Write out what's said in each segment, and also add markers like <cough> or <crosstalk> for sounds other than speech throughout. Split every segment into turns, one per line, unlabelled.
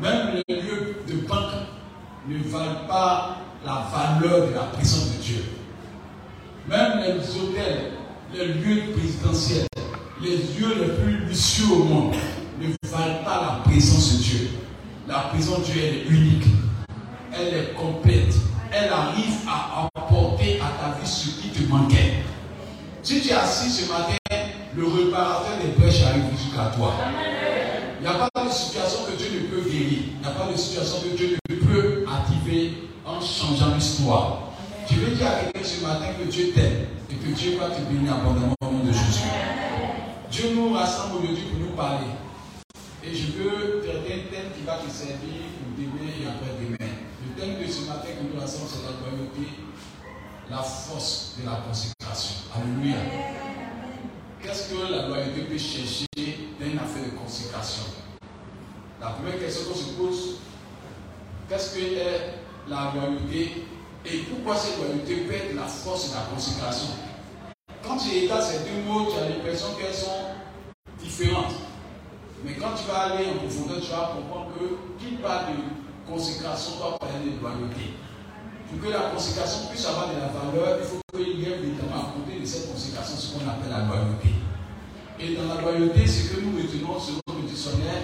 Même les lieux de banque ne valent pas la valeur de la présence de Dieu. Même les hôtels, les lieux présidentiels, les lieux les plus luxueux au monde ne valent pas la présence de Dieu. La présence de Dieu, est unique. Elle est complète. Elle arrive à apporter à ta vie Si tu es assis ce matin, le réparateur des brèches arrive jusqu'à toi. Il n'y a pas de situation que Dieu ne peut guérir. Il n'y a pas de situation que Dieu ne peut activer en changeant l'histoire. Je veux dire à quelqu'un ce matin que Dieu t'aime et que Dieu va te bénir abondamment au nom de Jésus. Dieu nous rassemble aujourd'hui pour nous parler. Et je veux traiter un thème qui va te servir pour demain et après-demain. Le thème de ce matin que nous rassemble, c'est la loyauté, la force de la consécration. Alléluia. Qu'est-ce que la loyauté peut chercher dans une affaire de consécration? La première question qu'on se pose, qu'est-ce que est la loyauté et pourquoi cette loyauté être la force de la consécration? Quand tu états ces deux mots, tu as l'impression qu'elles sont différentes. Mais quand tu vas aller en profondeur, tu vas comprendre que qui parle de consécration doit parler de loyauté. Pour que la consécration puisse avoir de la valeur, il faut qu'il y ait évidemment à côté de cette consécration ce qu'on appelle la loyauté. Et dans la loyauté, ce que nous retenons selon le dictionnaire,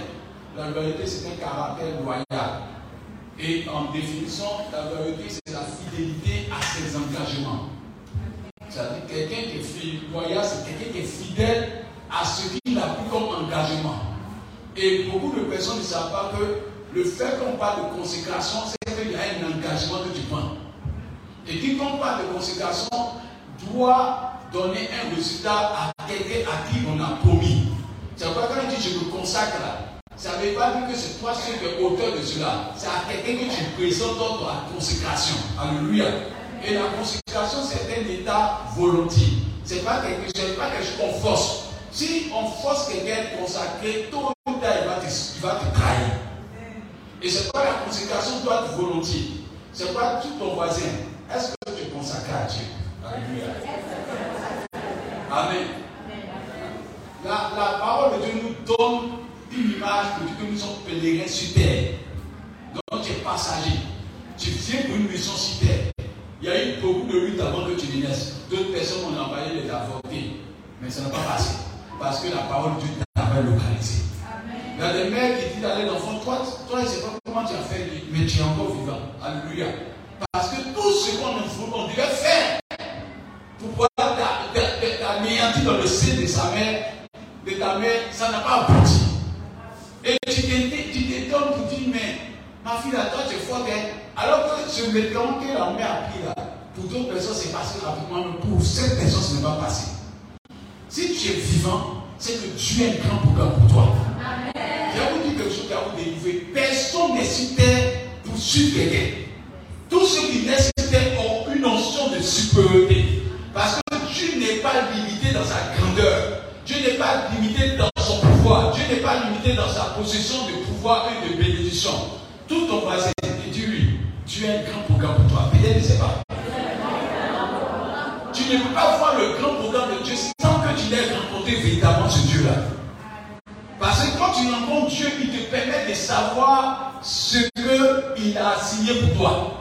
la loyauté c'est un caractère loyal. Et en définition, la loyauté c'est la fidélité à ses engagements. C'est-à-dire quelqu'un qui est loyal, c'est quelqu'un qui est fidèle à ce qu'il a pris comme engagement. Et beaucoup de personnes ne savent pas que le fait qu'on parle de consécration, c'est qu'il y a un engagement que tu prends. Et quiconque parle de consécration doit donner un résultat à quelqu'un à qui on a promis. C'est pourquoi quand il dit je me consacre ça ne veut pas dire que c'est toi qui es auteur de cela. C'est à quelqu'un que tu présentes dans la consécration. Alléluia. Et la consécration, c'est un état volontiers. Ce n'est pas quelque chose, qu'on force. Si on force quelqu'un à consacrer, tôt ou tard, il il va te trahir. Et c'est pas la consécration doit être volontiers. C'est pas tout ton voisin. Est-ce que tu es consacré à Dieu? Alléluia. Amen. La, la, parole de Dieu nous donne une image que nous sommes pèlerins sur terre. Donc tu es passager. Tu viens pour une mission sur terre. Il y a eu beaucoup de luttes avant que tu naisses. D'autres personnes ont envoyé les avorter. Mais ça n'a pas passé. Parce que la parole de Dieu t'avait localisé. Il y a des mères qui disent à l'enfant, toi, toi, je ne sais pas comment tu as fait, mais tu es encore vivant. Alléluia. Parce que tout ce qu'on on devait faire pour pouvoir t'anéantir dans le sein de sa mère, de ta mère, ça n'a pas abouti. Et tu t'étonnes pour dire, mais ma fille, là, toi, tu es fort, alors que me trompe que la mère a pris là. Pour d'autres personnes, c'est passé rapidement, mais pour cette personne, ce n'est pas passé. Si tu es vivant, c'est que Dieu est un grand programme pour toi. Je vais vous dire quelque chose qui va vous délivrer. Personne n'est sur terre suivre quelqu'un. Tous ceux qui naissent sur ont une notion de supériorité. Parce que Dieu n'est pas limité dans sa grandeur. Dieu n'est pas limité dans son pouvoir. Dieu n'est pas limité dans sa possession de pouvoir et de bénédiction. Tout ton passé, dis-lui, tu as un grand programme pour toi. Peut-être ne pas. Tu ne peux pas voir le grand programme de Dieu sans que tu l'aies rencontré véritablement ce Dieu-là. Parce que quand tu rencontres Dieu, il te permet de savoir ce qu'il a signé pour toi.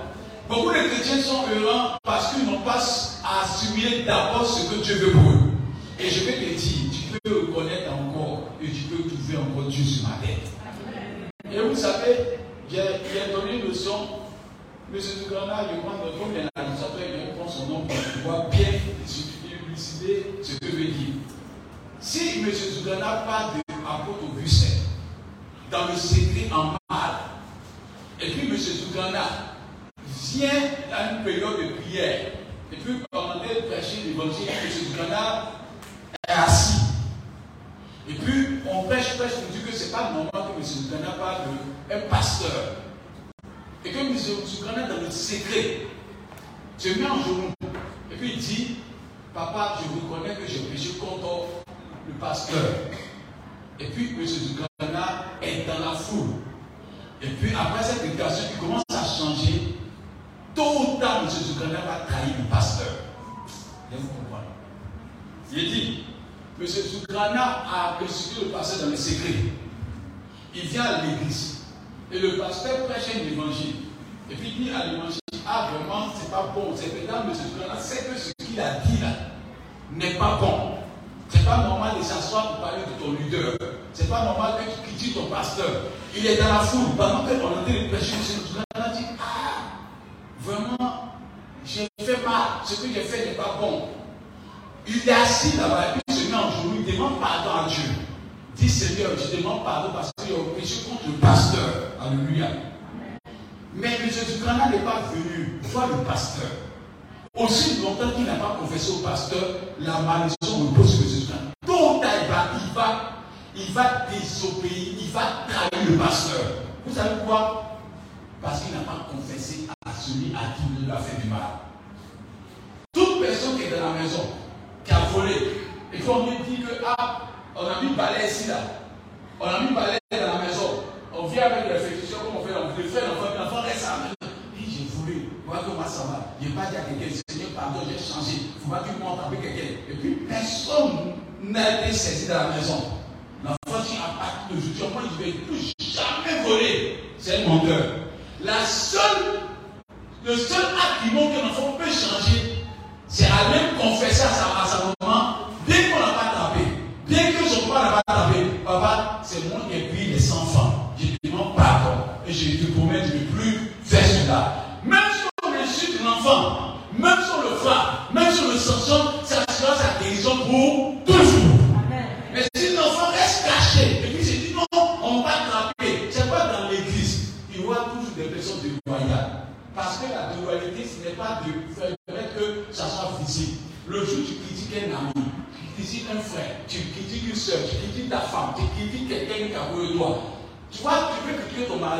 Beaucoup de chrétiens sont heureux parce qu'ils n'ont pas à assumer d'abord ce que Dieu veut pour eux. Et je vais te dire, tu peux reconnaître encore et tu peux trouver encore Dieu sur ma tête. Et vous savez, j'ai donné une notion. M. Zougana, je crois, comme l'administrateur, il prend son nom pour pouvoir bien élucider ce que veut dire. Si M. Zougana parle de apôtre Augustin, dans le secret en mal, et puis M. Zougana vient à une période de prière, et puis pendant de prêcher l'évangile, M. Zougana est assis. Et puis on prêche, prêche, on dit que ce n'est pas normal que M. Zougana parle d'un pasteur. Et que M. Zougana dans le secret se met en genou. Et puis il dit, papa, je reconnais que j'ai péché contre le pasteur. Et puis M. Zougana est dans la foule. Et puis après cette éducation, il commence à changer. Tôt ou tard, M. Zougana va trahir le pasteur. Vous comprenez Il dit, M. Zougana a persécuté le pasteur dans le secret. Il vient à l'église. Et le pasteur prêche un évangile. Et puis il dit à l'évangile, ah vraiment, c'est pas bon. C'est mesdames, M. Là, c'est que ce qu'il a dit là n'est pas bon. C'est pas normal de s'asseoir pour parler de ton leader. C'est pas normal que tu critiques ton pasteur. Il est dans la foule. Pendant qu'on entend les prêcher, M. a dit, ah, vraiment, j'ai fait mal. Ce que j'ai fait n'est pas bon. Il est assis là-bas il se met en genoux, il demande pardon à Dieu. Dis Seigneur, je demande pardon parce y a péché contre le pasteur. Alléluia. Mais M. Zukrana n'est pas venu voir le pasteur. Aussi longtemps qu'il n'a pas confessé au pasteur, la malédiction repose sur M. Zukrana. Tôt il va, il va, il va désobéir, il va trahir le pasteur. Vous savez pourquoi? Parce qu'il n'a pas confessé à celui à qui il a fait du mal. Toute personne qui est dans la maison, qui a volé, il faut me dire que, ah, on a mis balai ici, là. On a mis balai dans la maison. On vient avec les réflexions, comme on fait l'enfant. Le frère, l'enfant, l'enfant reste à la maison. Il dit, j'ai voulu. Voilà comment ça va. Je n'ai pas dit à quelqu'un, Seigneur, pardon, j'ai changé. Il faut pas que tu montes avec quelqu'un. Et puis, personne n'a été saisi dans la maison. Un menteur. La seule, le seul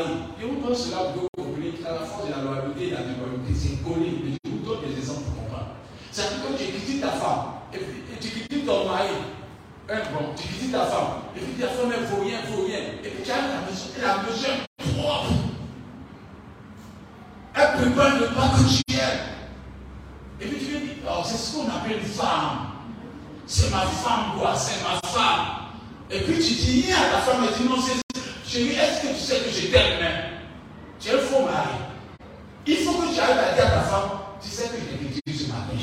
mari. Et vous donne cela pour vous comprendre qu'à la force de la loyauté et de la déloyauté, c'est collé. Mais je vous donne des exemples pour comprendre. C'est-à-dire que tu critiques ta femme, et, puis, tu critiques ton mari. Hein, bon, tu critiques ta femme, et puis ta femme, elle vaut rien, vaut rien. Et puis tu as la maison, la propre. Elle prépare le pas que tu aimes. Et puis tu veux dire, oh, c'est ce qu'on appelle une femme. C'est ma femme, quoi, c'est ma femme. Et puis tu dis à ta femme, elle dit non, c'est. Chérie, est-ce que tu sais que je t'aime même Tu es un faux mari. Il faut que tu arrives à dire à ta femme, tu sais que je t'ai dit ce matin.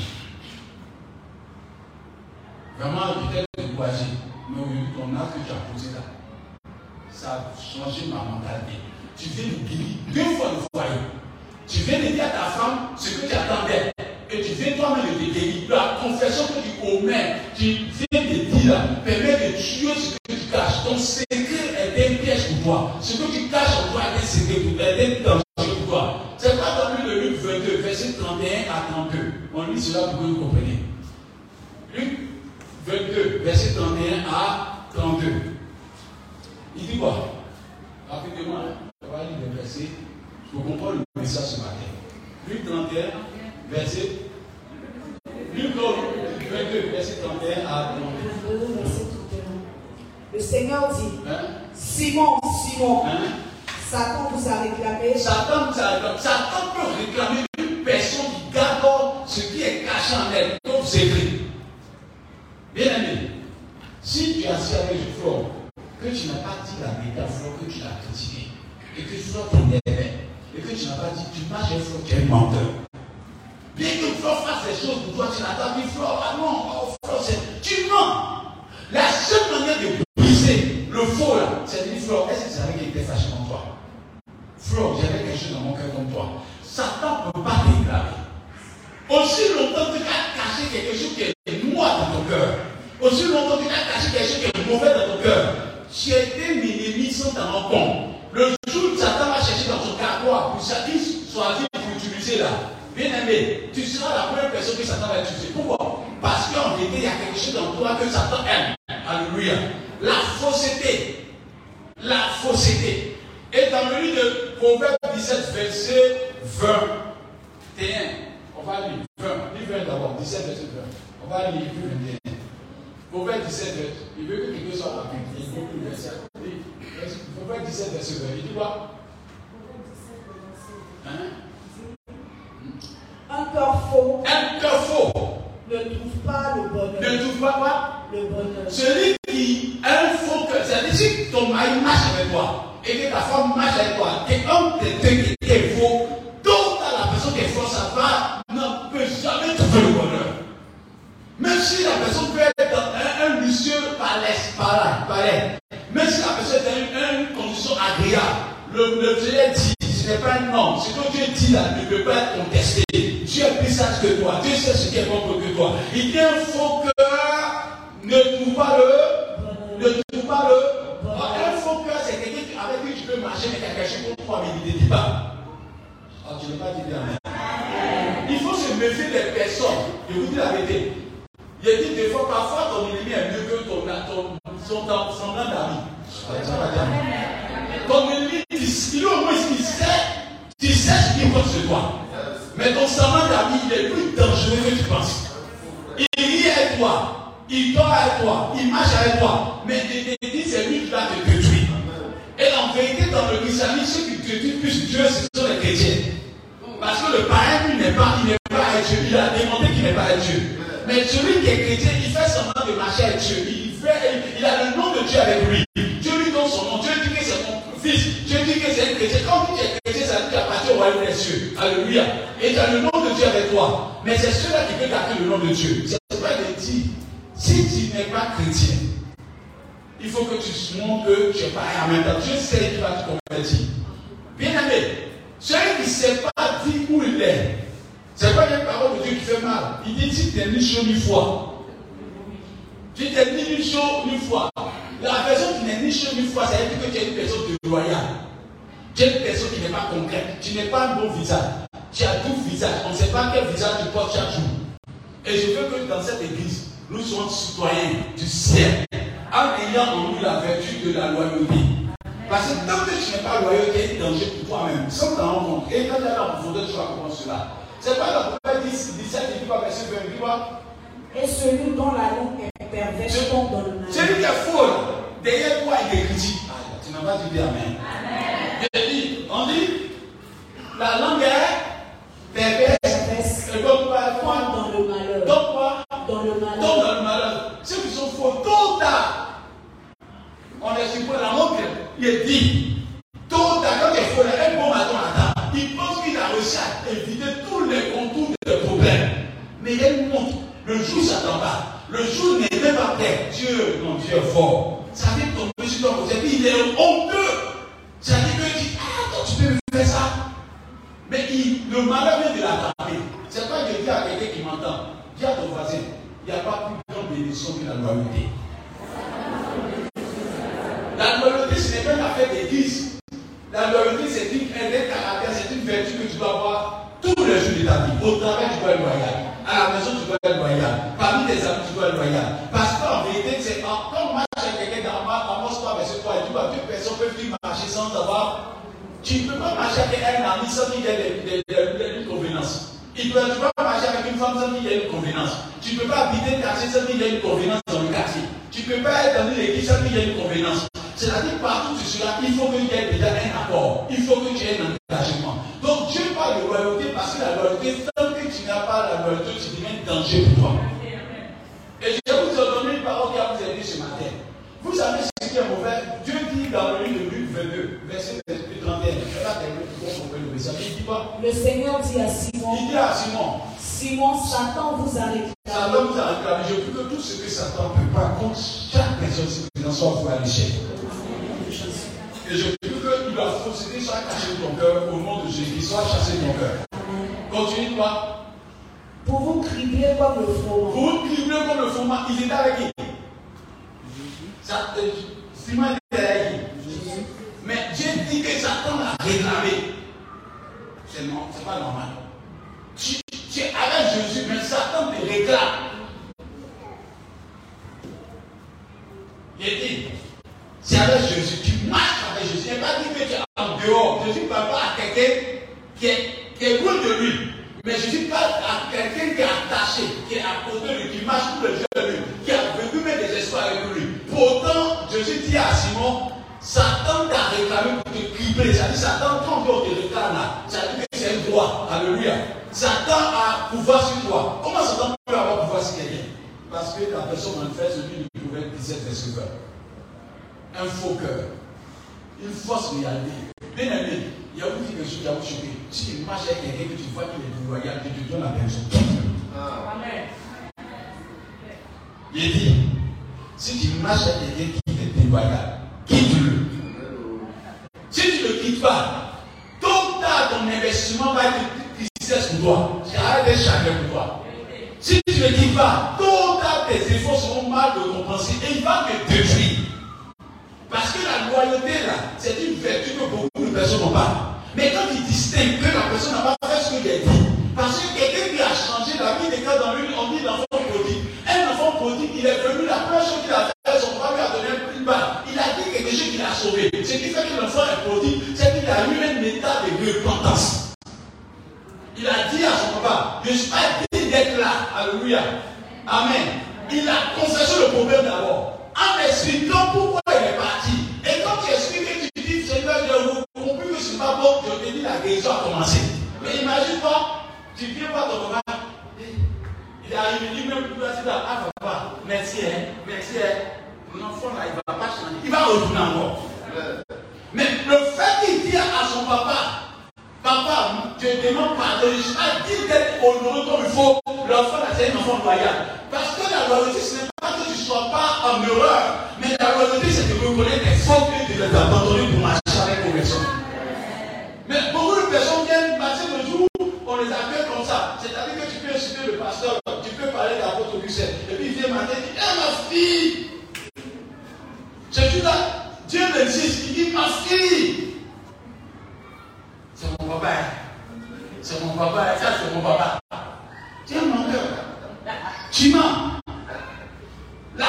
Vraiment, peut-être découragé. Mais oui, ton âge que tu as posé là, ça a changé ma mentalité. Tu viens de guérir deux fois le foyer. Tu viens de dire à ta femme ce que tu attendais et tu viens toi-même de te. La confession que tu commets, tu viens de dire, permet de tuer ce que tu caches. Ton secret est un piège pour toi. Ce que tu caches en toi est un secret pour est danger pour toi. C'est pas dans le Luc 22, verset 31 à 32. On lit cela pour que vous compreniez. Luc 22, verset 31 à 32. Il dit quoi? Rapidement, on va lire les versets pour comprendre le message ce matin. Luc 31, verset. Luc 22, verset 31 à 32.
Le Seigneur dit
Hein?
Simon,
Hein?
Satan vous a réclamé.
Satan, Satan, Satan peut réclamer une personne qui garde ce qui est caché en elle, comme c'est écrit. Bien aimé, si tu as avec une fleur, que tu n'as pas dit la fleur, que tu l'as critiqué, et que tu sois t'énerver, et que tu n'as pas dit, tu marches avec fleur, tu es menteur. Bien que Flore fasse des choses pour toi, tu n'as pas dit Flore, ah non, oh, Flore, c'est. Tu mens. La seule manière de briser le faux là, c'est de dire Flore, est-ce que tu savais qu'il était fâché contre toi Flore, j'avais quelque chose dans mon cœur comme toi. Satan ne peut pas déclarer. Aussi longtemps que tu as caché quelque chose qui est noir dans ton cœur, aussi longtemps que tu as caché quelque chose qui est mauvais dans ton cœur, tu as été minimisé sans t'en rendre compte. Le jour où Satan va chercher dans son carquois pour qu'il choisit pour utiliser là, bien aimé, tu seras la première personne que Satan va utiliser. Pourquoi Parce qu'en vérité, il y a quelque chose dans toi que Satan aime. Alléluia. La fausseté. La fausseté. Et dans le livre de Proverbe 17, verset 21, on va lire 20, livre 20 d'abord, 17, verset 20. On va lire 21. Proverbe 17, verset. Il veut que quelqu'un soit rapide. Il veut que le verset. Proverbe 17, verset Alléluia. Et tu as le nom de Dieu avec toi. Mais c'est ceux-là qui peuvent garder le nom de Dieu. C'est pas de dire, si tu n'es pas chrétien, il faut que tu montres que tu n'es pas en même. Dieu sait qu'il va te convertir. Bien aimé, celui qui ne sait pas dire où il est, c'est pas une parole de Dieu qui fait mal. Il dit si tu n'es ni chaud ni froid. Tu n'es ni chaud ni froid. La personne qui n'est ni chaud ni froid, ça veut dire que tu es une personne de loyale. Tu es une personne qui n'est pas concrète. Tu n'es pas un bon visage. Tu as tout visage. On ne sait pas quel visage tu portes chaque jour. Et je veux que dans cette église, nous soyons citoyens du ciel, en ayant en nous la vertu de la loyauté. Parce que tant que tu n'es pas loyal, tu es un danger pour toi-même. Sans t'en rendre compte. Et quand tu as la profondeur, tu vas comprendre cela. C'est pas le prophète 10, 17, il dit quoi, verset 20, il quoi
Et celui dont la langue est perverse tombe dans le mal.
Celui qui est faux, derrière toi, il te critique. Ah, tu n'as pas dit Amen. Amen. La langue est perverse. Et donc,
dans le malheur.
Donc, quoi
Dans le malheur.
dans le malheur. Ceux qui sont faux, tôt ou tard, on est sur la montre, il est dit, tôt ou tard, quand il a un bon matin à table. Il pense qu'il a réussi à éviter tous les contours des problèmes. Mais il y a une montre. Le jour s'attend pas. Le jour n'est même pas prêt. Dieu, mon Dieu est fort. Ça fait tomber sur ton côté. Il est honteux. Ça dit que dit, ah, toi, tu peux me faire ça. Mais il- le malheur vient de l'attraper. C'est pas de dire à quelqu'un qui m'entend. Dis à ton voisin, il n'y a pas plus grande bénédiction que la loyauté. La loyauté, ce n'est pas une affaire d'église. La loyauté, c'est une, un des caractères, c'est une vertu que tu dois avoir tous les jours de ta vie. Au travail, tu dois être loyal. À la maison, tu dois être loyal. Parmi tes amis, tu dois être loyal. Parce qu'en vérité, c'est quand on marche avec quelqu'un dans ma, Amos 3, verset 3, il dit, bah, deux personnes peuvent-ils marcher sans avoir. Tu ne peux pas marcher avec un ami sans qu'il y ait des, des, des, des- une convenance. Il peut, tu peux pas marcher avec une femme sans qu'il y ait une convenance. Tu ne peux pas habiter un quartier sans qu'il y ait une convenance dans le quartier. Tu ne peux pas être dans une église sans qu'il y ait une convenance. C'est-à-dire, partout tu seras, il faut qu'il y ait déjà un accord. Il faut que tu aies un engagement. Donc, Dieu parle de loyauté parce que la loyauté, tant que tu n'as pas la loyauté, tu deviens danger pour toi. Et je vous donner une parole qui va vous aider ce matin. Vous savez ce qui est mauvais? Dieu dit dans le livre de Luc 22, verset 31, je vais pas terminer pour qu'on comprenne le
Seigneur dit à Simon,
Il dit à Simon,
Simon, Satan vous a réclamé.
Satan vous a réclamé, je veux que tout ce que Satan peut pas contre chaque personne, c'est que soit vous à l'échec. Et je veux qu'il doit procéder soit caché de ton cœur au nom de Jésus, soit chassé de ton cœur. Continue toi.
Pour vous cribler comme le froment.
Vous vous criblez comme le fondement, il était avec qui? Euh, Simon Réclamé. C'est c'est pas normal. Tu, es avec Jésus, mais Satan te réclame. Il dit, c'est avec Jésus, tu marches avec Jésus. Il n'est pas dit que tu es en dehors. Jésus ne parle pas à quelqu'un qui est, qui est loin de lui. Mais Jésus parle à quelqu'un qui est attaché, qui est à côté de lui, qui marche tous les jours avec lui, qui a vécu même des espoirs avec lui. Pourtant, Jésus dit à Simon, Satan t'a réclamé pour te dit, Satan, quand on te réclame là, que c'est un droit. Alléluia. Satan a pouvoir sur toi. Comment Satan peut avoir pouvoir sur quelqu'un? Parce que la personne manifeste lui prophète 17, verset 20. Un faux cœur. Une fausse réalité. Bien aimé, il y a aussi quelque chose qui a vous choqué. Si tu marches avec quelqu'un que tu vois qu'il est déloyal, que tu donnes la personne. Il dit, si tu marches avec quelqu'un qui est déloyal, quitte-le. Si tu ne quittes pas, tôt ou tard, ton investissement pour toi. Ça a été chargé pour toi. Si tu ne dis pas, tous tes efforts seront mal récompensés et il va te détruire. Parce que la loyauté, là, c'est une vertu que beaucoup de personnes n'ont pas. Mais quand il distingue que la personne n'a pas fait ce qu'il a dit, parce que quelqu'un qui a changé la vie des cas dans lui, on dit l'enfant prodigue. Un enfant prodigue, il est venu, la première chose qu'il a fait, son papa lui a donné une balle. Il a dit quelque chose qui l'a Ce qui fait que l'enfant est prodigue, c'est qu'il a eu un état de repentance. Il a dit à son papa, je suis pas digne d'être là. Alléluia. Amen. Il a confessé le problème d'abord. En expliquant pourquoi il est parti. Et quand tu expliques tu dis, Seigneur, j'ai compris que ce n'est pas bon, je te dis la guérison a commencé. Mais imagine-toi, tu viens voir ton papa. Il est arrivé, il même plus là, ah papa, merci, hein, merci, hein. Mon enfant là, il ne va pas changer. Il va retourner encore. Mais le fait qu'il dit à son papa, Papa, je demande pardon, je pas dit d'être honoré comme il faut. L'enfant c'est un enfant loyal. Parce que la loyauté, ce n'est pas que tu ne sois pas en erreur. Mais la loyauté, c'est de reconnaître tes fautes et de les abandonner pour marcher avec conversion. Mais beaucoup de personnes viennent passer le jour, on les accueille comme ça. C'est-à-dire que tu peux insulter le pasteur, tu peux parler d'apôtre Augustin. Et puis il vient matin, dit, eh ma fille C'est tout là. Dieu me dit, il dit, ma fille c'est mon papa. C'est mon papa. Ça, c'est mon papa. Tiens mon cœur. Tu mens. Là,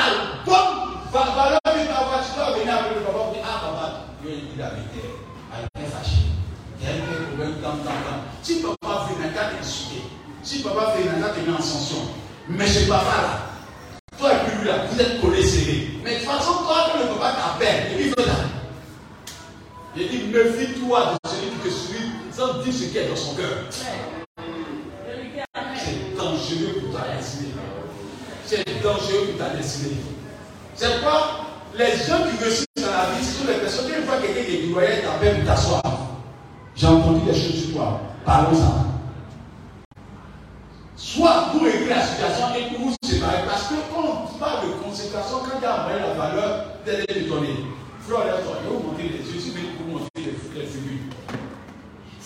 comme valeur que voix, tu dois venir avec le papa pour dire Ah, papa, Dieu dit la vérité. Elle est fâchée. Il y a un problème dans tant, tant. Si papa fait un cas t'insulter, si papa fait un cas met en sanction, mais ce papa là, toi et lui là, vous êtes collés serrés. Mais de toute façon, toi, que le papa t'appelle, méfie-toi de celui qui te suit sans dire ce qui est dans son cœur. C'est dangereux pour ta destinée. C'est dangereux pour ta destinée. C'est quoi Les gens qui réussissent dans la vie, ce sont les personnes qui, une fois quelqu'un qui est loyal, t'appelle pour t'asseoir. J'ai entendu des choses sur toi. Parlons-en. Soit vous réglez la situation et vous vous séparez. Parce que quand on parle de consécration, quand il y a la valeur, là, toi, je vais vous montrer les yeux. Si vous voulez vous montrer les, les figures.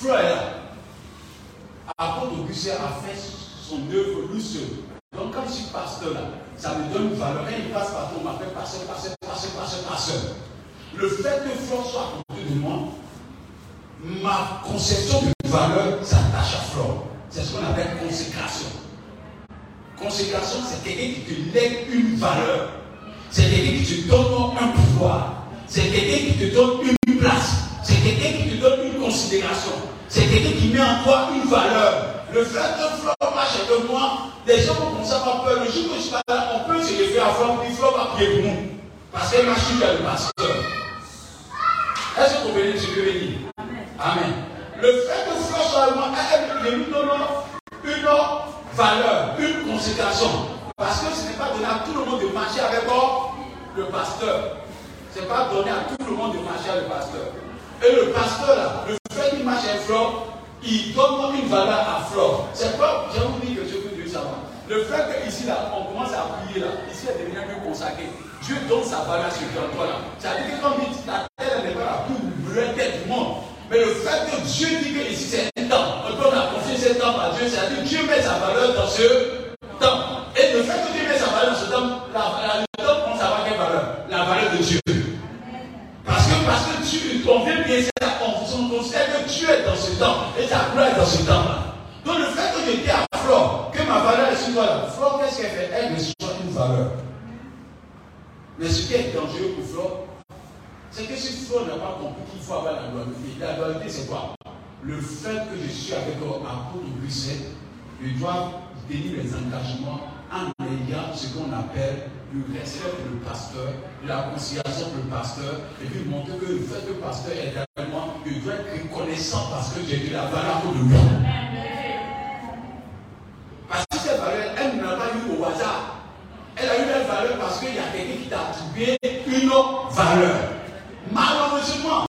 Frère, apôtre Augustin a fait son œuvre lui seul. Donc, quand je suis pasteur là, ça me donne une valeur. Quand il passe partout, on m'appelle pasteur, pasteur, pasteur, pasteur, pasteur. Le fait que Flore soit à de moi, ma conception de valeur s'attache à Flore. C'est ce qu'on appelle consécration. Consécration, c'est quelqu'un qui te lègue une valeur. C'est quelqu'un qui te donne un pouvoir. C'est quelqu'un qui te donne une place. C'est quelqu'un qui te donne une considération. C'est quelqu'un qui met en toi une valeur. Le fait que Flore marche avec moi, les gens vont commencer à avoir peur. Le jour que je suis là, on peut se référer à Flore, puis Flore va prier pour nous. Parce qu'elle marche vers le pasteur. Est-ce que vous comprenez ce que je veux dire? Amen. Le fait que Flore soit avec moi, elle nous donne une valeur, une consécration. Parce que ce n'est pas donné à tout le monde de marcher avec le pasteur. Ce n'est pas donné à tout le monde de marcher avec le pasteur. Et le pasteur, là, le fait qu'il marche avec Flore, il donne une valeur à Flore. C'est pas, j'ai oublié que je peux dire ça. Le fait qu'ici, là, on commence à prier, là, ici, elle devient mieux consacré. Dieu donne sa valeur à ce qui en toi, là. C'est-à-dire que quand dit, la terre n'est pas la plus tête du monde. Mais le fait que Dieu dit que ici, c'est un temps, on donne la confiance cet temps à Dieu, c'est-à-dire que Dieu met sa valeur dans ce temps. Et le fait que Dieu Parce que, tu, on vient bien ça, on, considère que Dieu est dans ce temps et ta gloire est dans ce temps-là. Donc le fait que j'étais à Flore, que ma valeur est sur toi là, qu'est-ce qu'elle fait? Elle reçoit une valeur. Mais ce qui est dangereux pour Flore, c'est que si Flore n'a pas compris qu'il faut avoir la loyauté, la loyauté c'est quoi? Le fait que je suis avec apôtre Bruxelles, je dois tenir les engagements en ayant ce qu'on appelle le respect pour le pasteur, la conciliation pour le pasteur, et puis montrer que le fait que le pasteur est moi, je dois être reconnaissant parce que j'ai dit la valeur de lui. Parce que cette valeur, elle ne l'a pas eu au hasard. Elle a eu une valeur parce qu'il y a quelqu'un qui t'a attribué une valeur. Malheureusement,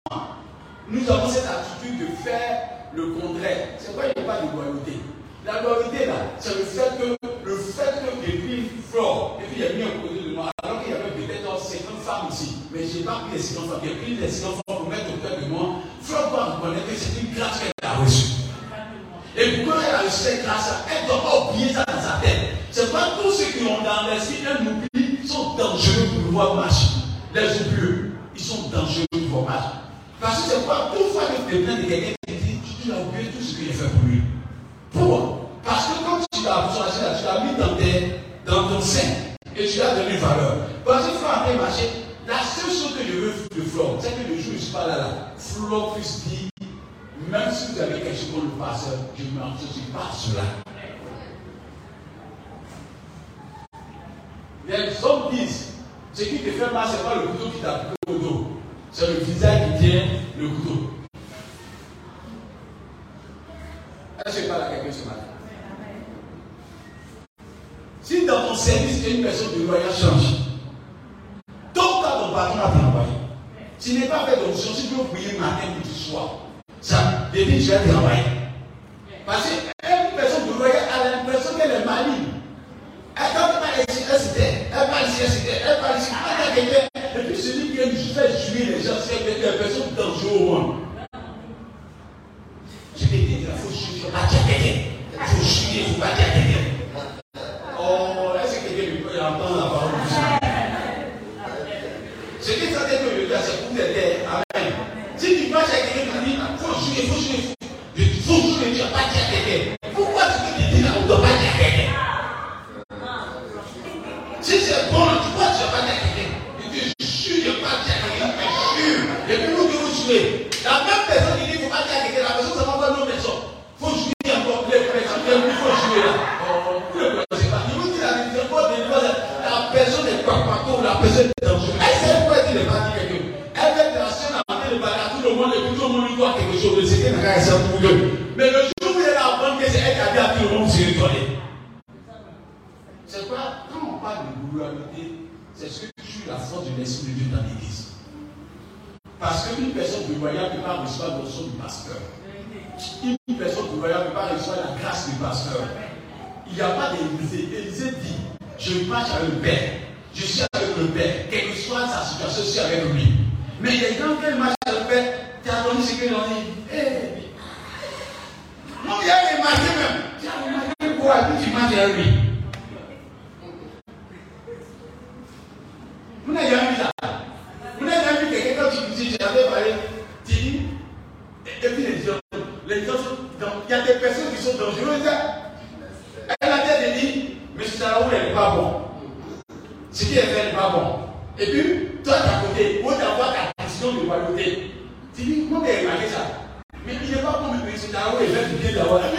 nous avons cette attitude de faire le contraire. C'est quoi il n'y a pas de loyauté La loyauté, là, c'est le fait que le fait que depuis Flore, et puis il y a mis un côté de moi, alors qu'il y avait peut-être 50 femmes ici, mais je n'ai pas pris les 50 femmes, j'ai pris les 50 femmes pour mettre au cœur de moi. Flore doit reconnaître que c'est une grâce qu'elle a reçue. Et pourquoi elle a reçu cette grâce Elle ne doit pas oublier ça dans sa tête. C'est pas tous ceux qui ont dans l'esprit un oubli sont dangereux pour pouvoir marcher. Les oublieux, ils sont dangereux pour pouvoir marcher. Parce que c'est pas toute fois que tu te de quelqu'un le pasteur, je ne suis pas cela. Les hommes disent, ce qui te fait mal, ce n'est pas le couteau qui t'a pris au dos, c'est le visage qui tient le couteau. Est-ce que je parle à quelqu'un ce matin? Si dans ton service, une personne de loyer change, donc quand ton patron a travaillé, s'il n'est pas fait d'option, si tu veux prier matin, midi, soir, ça, depuis je vais travailler. Parce qu'une personne de loyer a l'impression qu'elle est maligne. Elle ne pas ici, elle s'était, elle parle ici, elle s'était, elle parle ici, elle quelqu'un. Et puis celui qui fait jouer les gens, c'est dangereuses au monde. Je vais dire, il faut il faut pas dire. Il faut il faut pas dire. Oh, est-ce que quelqu'un peut entendre la parole du Seigneur Ce qui est que je dis, c'est pour t'aider. Amen. Si tu marches avec quelqu'un qui dit, il Mais le jour où il on que c'est elle qui a dit à tout le monde, c'est étonné. C'est quoi? Quand on parle de globalité, c'est ce que tue la force de l'Esprit de Dieu dans l'Église. Parce qu'une personne de voyage ne peut pas recevoir son du pasteur. Une personne de voyage ne peut pas recevoir la grâce du pasteur. Il n'y a pas d'Élysée. Élysée dit Je marche avec le Père. Je suis avec le Père. Quelle que soit sa situation, je suis avec lui. Mais les gens qui marchent avec le Père, tu as donné ce qu'ils ont dit. Non, il y a les marchés même. Tu as remarqué quoi Puis tu marches avec lui. Vous n'avez jamais vu ça Vous n'avez jamais vu quelqu'un quand tu dis j'avais parlé, tu dis, et puis les gens, les gens il y a des personnes qui sont dangereuses. Elle a dit, dit, mais ce Salaoul n'est pas bon. Ce qui est fait n'est pas bon. Et puis, toi, à côté, au d'avoir ta décision de royauté, tu dis, comment tu as remarqué ça? Mais il n'est pas bon, mais ce Salaoul est fait du il a remarqué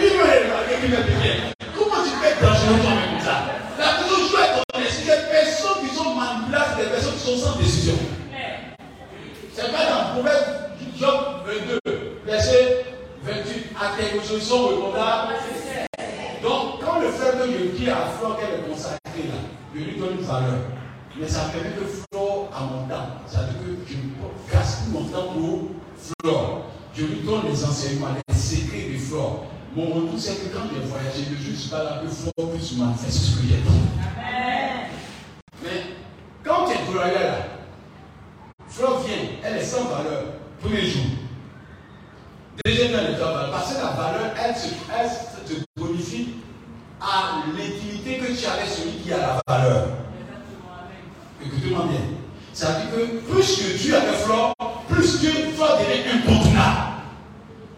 qu'il fait bien. Comment tu peux être dangereux toi-même comme ça? La joue avec ton esprit, des personnes qui sont manipulables, des personnes qui sont sans décision. C'est pas dans le proverbe Job 22, verset 28, à tes résolutions répondra. Donc, quand le frère de me dit à Flore qu'elle est consacrée là, je lui donne une valeur. Mais ça permet que Flore a mon temps. Ça veut dire que je gaspille mon temps pour Flore. Je lui donne les enseignements, les secrets de Flore. Mon retour, c'est que quand j'ai voyagé, le jour, je suis pas là que Flore puisse manifester ce que j'ai dit. Mais quand tu es glorieux là, Flore vient, elle est sans valeur tous les jours. Deuxièmement, elle est sans valeur. Parce que la valeur, elle se, elle bonifie à l'intimité que tu as avec celui qui a la valeur. Écoutez-moi bien. Ça veut dire que plus que tu as de Flore, plus que Flore devient incontournable.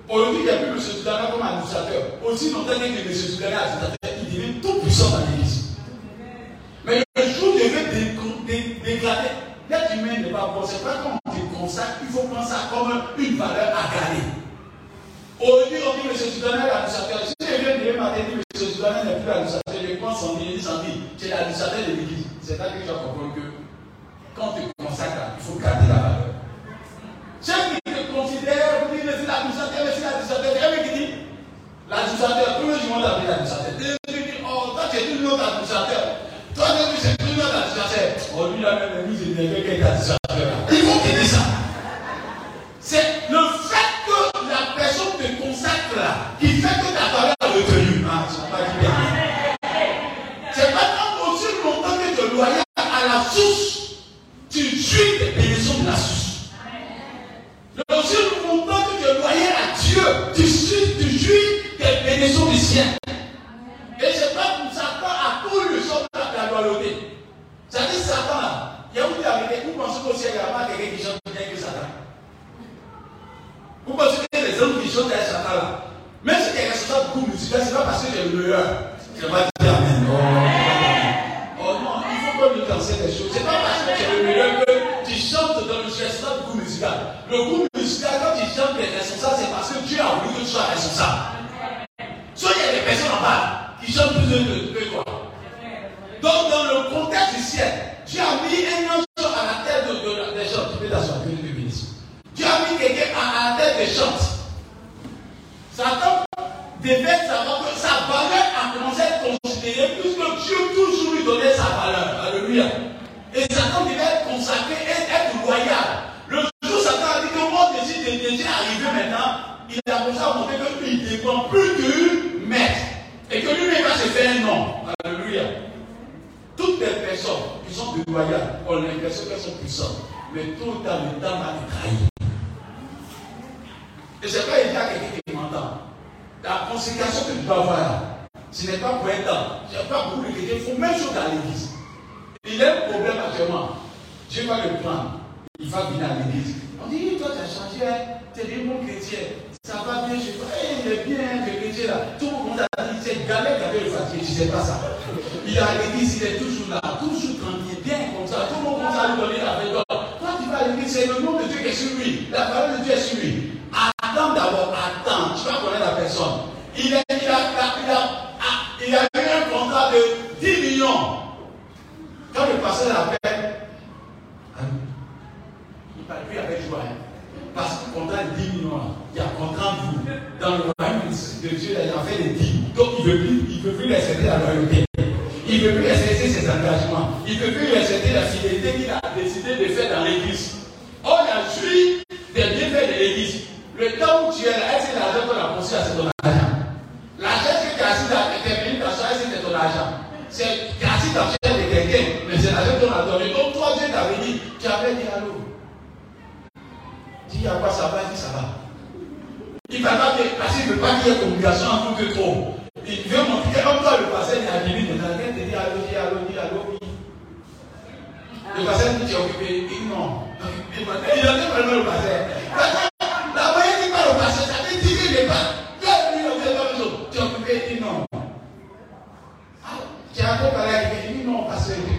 Aujourd'hui, il n'y a plus M. Soudana comme administrateur. Aussi longtemps que M. Soudana est administrateur, il devient tout puissant dans l'église. Mais le jour je vais dégrader, l'être humain n'est pas bon. C'est pas quand on te consacre, il faut prendre ça comme une valeur à gagner. Aujourd'hui, on dit M. Soudana est administrateur. Si je viens de matin dire M. Soudana n'est plus administrateur, je prends son dit, son dit, c'est l'administrateur de l'église. C'est là que tu vas comprendre que quand tu consacres, il faut garder la valeur. Ceux qui te considèrent, vous dites, mais c'est l'administrateur, mais c'est l'administrateur. Il y a qui dit, l'administrateur, tout le monde l'appelle l'administrateur. Deuxième dit, oh, toi tu es tout le monde administrateur. Toi, tu es tout le monde administrateur. Oh, lui, là, même, lui, c'est quelqu'un qui est administrateur. Il faut qu'il dise ça. C'est le fait que la personne te consacre là, qui fait que ta valeur est retenue. Ah, ne pas bien. C'est pas quand aussi longtemps que tu es loyal à la source, tu jouis des bénédictions de la source. Le aussi longtemps te loyer à Dieu. Tu, tu, tu jouis des bénédictions du ciel. Et Satan, Satan a tout le sort de la loyauté. C'est-à-dire, Satan, là, il y a où d'arrêter. Vous pensez qu'au ciel, il n'y a pas quelqu'un qui chante bien que Satan? Vous pensez que les hommes qui chantent derrière Satan, là, même si quelqu'un chante beaucoup musical, ce n'est pas parce que j'ai le meilleur. Je vais dire Amen. Oh. oh non, il faut qu'on nous enseigne des choses. Ce n'est pas parce que j'ai le meilleur que tu chantes dans le ciel, c'est pas beaucoup musical sois. Soit il y a des personnes en bas qui chantent plus de que toi. Donc, dans le contexte du ciel, Dieu a mis un ange à la tête de, des gens. Tu peux t'asseoir, que Dieu bénisse. Dieu a mis quelqu'un à, la tête des gens. Satan devait savoir que sa valeur a commencé à être considérée puisque Dieu toujours lui donnait sa valeur. Alléluia. Et Satan devait être consacré et être loyal. Le jour où Satan a dit que moi, je suis déjà arrivé maintenant, il a commencé à montrer qu'il dépend plus du maître. Et que lui-même va se faire un nom. Alléluia. Toutes les personnes sont déloyales ont l'impression qu'elles sont puissantes. Mais tout le temps, le temps va les trahir. Et c'est pas il y a quelqu'un qui m'entend. La consécration que tu dois avoir, ce n'est pas pour un temps. Je n'ai pas beaucoup de quelqu'un, il faut même chose dans l'église. Il a un problème actuellement. Dieu va le prendre. Il va venir à l'église. On dit, toi, tu as changé, hein. tu es des bons chrétiens. Ça va bien chez toi. Eh, il est bien, le chrétien là. Tout le monde a dit, c'est galère avait le fatigué. Je ne sais pas ça. Il est à l'église, il est toujours là, toujours tranquille, bien comme ça. Tout le monde commence à lui donner la veille Quand tu vas à l'église, c'est le nom de Dieu qui est sur lui. La parole de Dieu est sur lui. Attends d'abord, attends. Tu vas connaître la personne. Il, est, a, il, a, il a eu un contrat de 10 millions. Quand le pasteur l'appelle, il parle plus avec joie. Hein. Parce que contrat de 10 millions, il y a contrat de vous. Dans le royaume de Dieu, il a fait des 10. Donc il ne veut plus, il veut plus respecter la loyauté. Il ne veut plus respecter ses engagements. Il ne veut plus respecter la fidélité qu'il a décidé de faire dans l'église. On a joui des bienfaits de l'église. Le temps où tu es là, est-ce que l'argent qu'on a conçu, c'est ton argent L'argent que tu as assis minutes d'achat, est-ce que c'est ton argent C'est assis dans le de quelqu'un, mais c'est l'argent qu'on a donné. Donc toi, Dieu t'avait dit, tu avais dit allô y a quoi ça va, dit ça va. Il va pas parce qu'il ne veut pas qu'il y ait communication entre que trop. Il veut montrer comme toi, le passé est arrivé, il a rien te dit allô, dis allô, dis allô, oui. Le passé tu es occupé, il non. Il a dit vraiment le passé. Tu as un peu parlé avec lui, il dit non, parce qu'il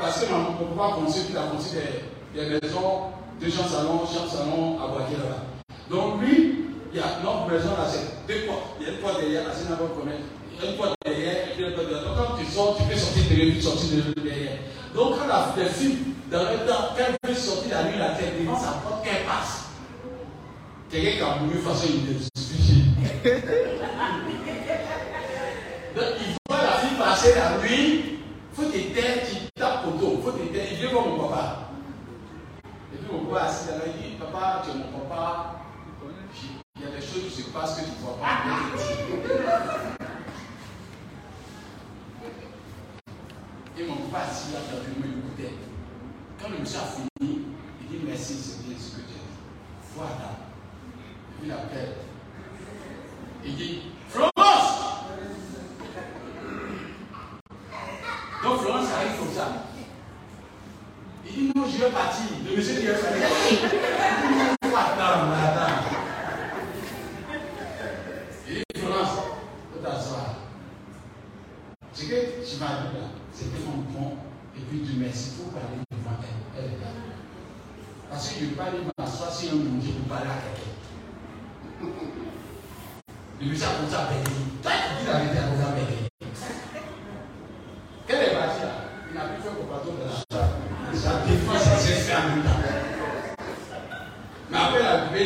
parce que on ne peut pas construire qu'il a construit des, des, maisons de champs salon, champs salon à Guadalajara. Donc lui, il y a notre maison là, c'est deux portes. Il y a une porte derrière, la scène. Une porte derrière, et puis une porte derrière. Donc quand tu sors, tu peux sortir derrière, tu sortir derrière. Donc quand la fille, dans le temps, qu'elle veut sortir la nuit la tête, devant sa porte, qu'elle passe. Quelqu'un qui a voulu faire une <laughs> Donc il voit la fille passer la nuit. assis, il dit, papa, tu es mon papa. Il y a des choses qui se passent que tu ne vois pas. Et mon papa assis là, dans le écoutait. Quand le monsieur a fini, il dit, merci, c'est bien ce que tu as dit. Voilà. Il appelle. Il dit, je veux partir. Le monsieur. Et dit là. Et puis il parler devant elle. Elle est là. Parce que je ne vais pas aller m'asseoir sur un manger pour parler à quelqu'un. <laughs> Le monsieur a commencé à à.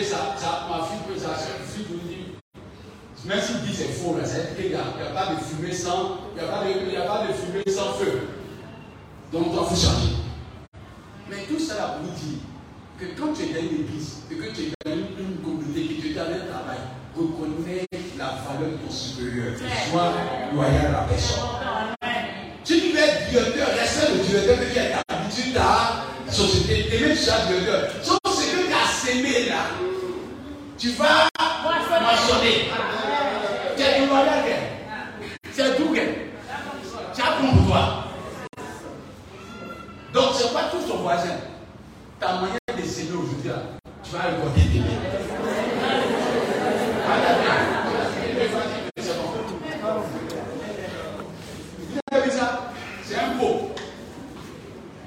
Si je vous dis, même si dit c'est faux, c'est qu'il n'y a, pas de fumée sans, il n'y a, pas de, il a pas de fumée sans feu. Donc, il faut changer. Mais tout ça pour vous dire que quand tu es dans une église et que tu es dans une, communauté, que tu es dans un travail, reconnais la valeur de ton supérieur. Sois loyal à la personne. Tu veux être directeur, reste le directeur qui est habitué à la société. Et même si tu es directeur, là, tu vas moissonner. Tu es du c'est tout, tu as pour toi. Donc, ce n'est pas tout ton voisin. Ta manière de s'aimer aujourd'hui, tu vas récolter tes biens. Vous avez vu ça C'est un pot.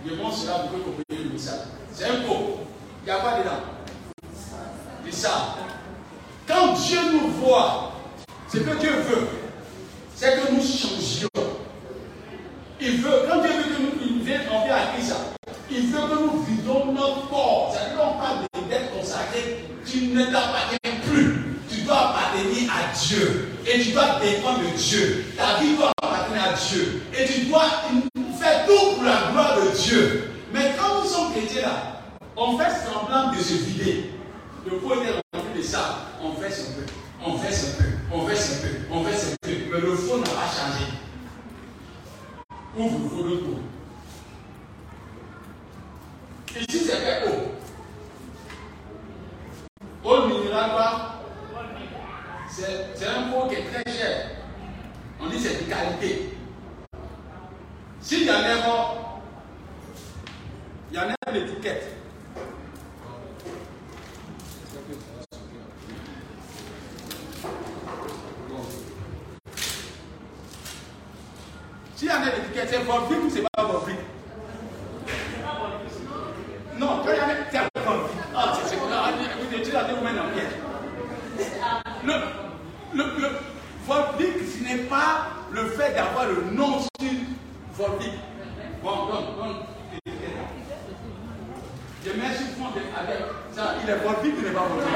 Je montre cela pour que vous compreniez le message. C'est un pot. Il n'y a pas dedans. C'est ça. Quand Dieu ce que Dieu veut, c'est que nous changions. Il veut, quand Dieu veut que nous, vient en vie à Christ, il veut que nous vivions notre corps. C'est-à-dire qu'on parle d'être consacré, tu ne t'appartiens plus. Tu dois appartenir à Dieu. Et tu dois dépendre de Dieu. Ta vie doit appartenir à Dieu. Et tu dois faire tout pour la gloire de Dieu. Mais quand nous sommes chrétiens là, on fait semblant de se vider. Le pot est rempli de ça. On fait un peu. On fait un peu. On fait un peu. On fait un peu. Mais le fond n'a pas changé. Ouvre le fond de tout. Ici, c'est fait eau. Eau minérale, C'est un pot qui est très cher. On dit c'est de qualité. S'il y en a il y en a l'étiquette. S'il y en a Volvic ou c'est pas Volvic Non, quand il y en a, c'est Volvic. Ah, c'est ce tu l'as dit, vous mettez en piège. Le, le, le Volvic, ce n'est pas le fait d'avoir le nom sur Volvic. Bon, bon, bon. Je mets sur fond avec ça. Il est Volvic ou il n'est pas Volvic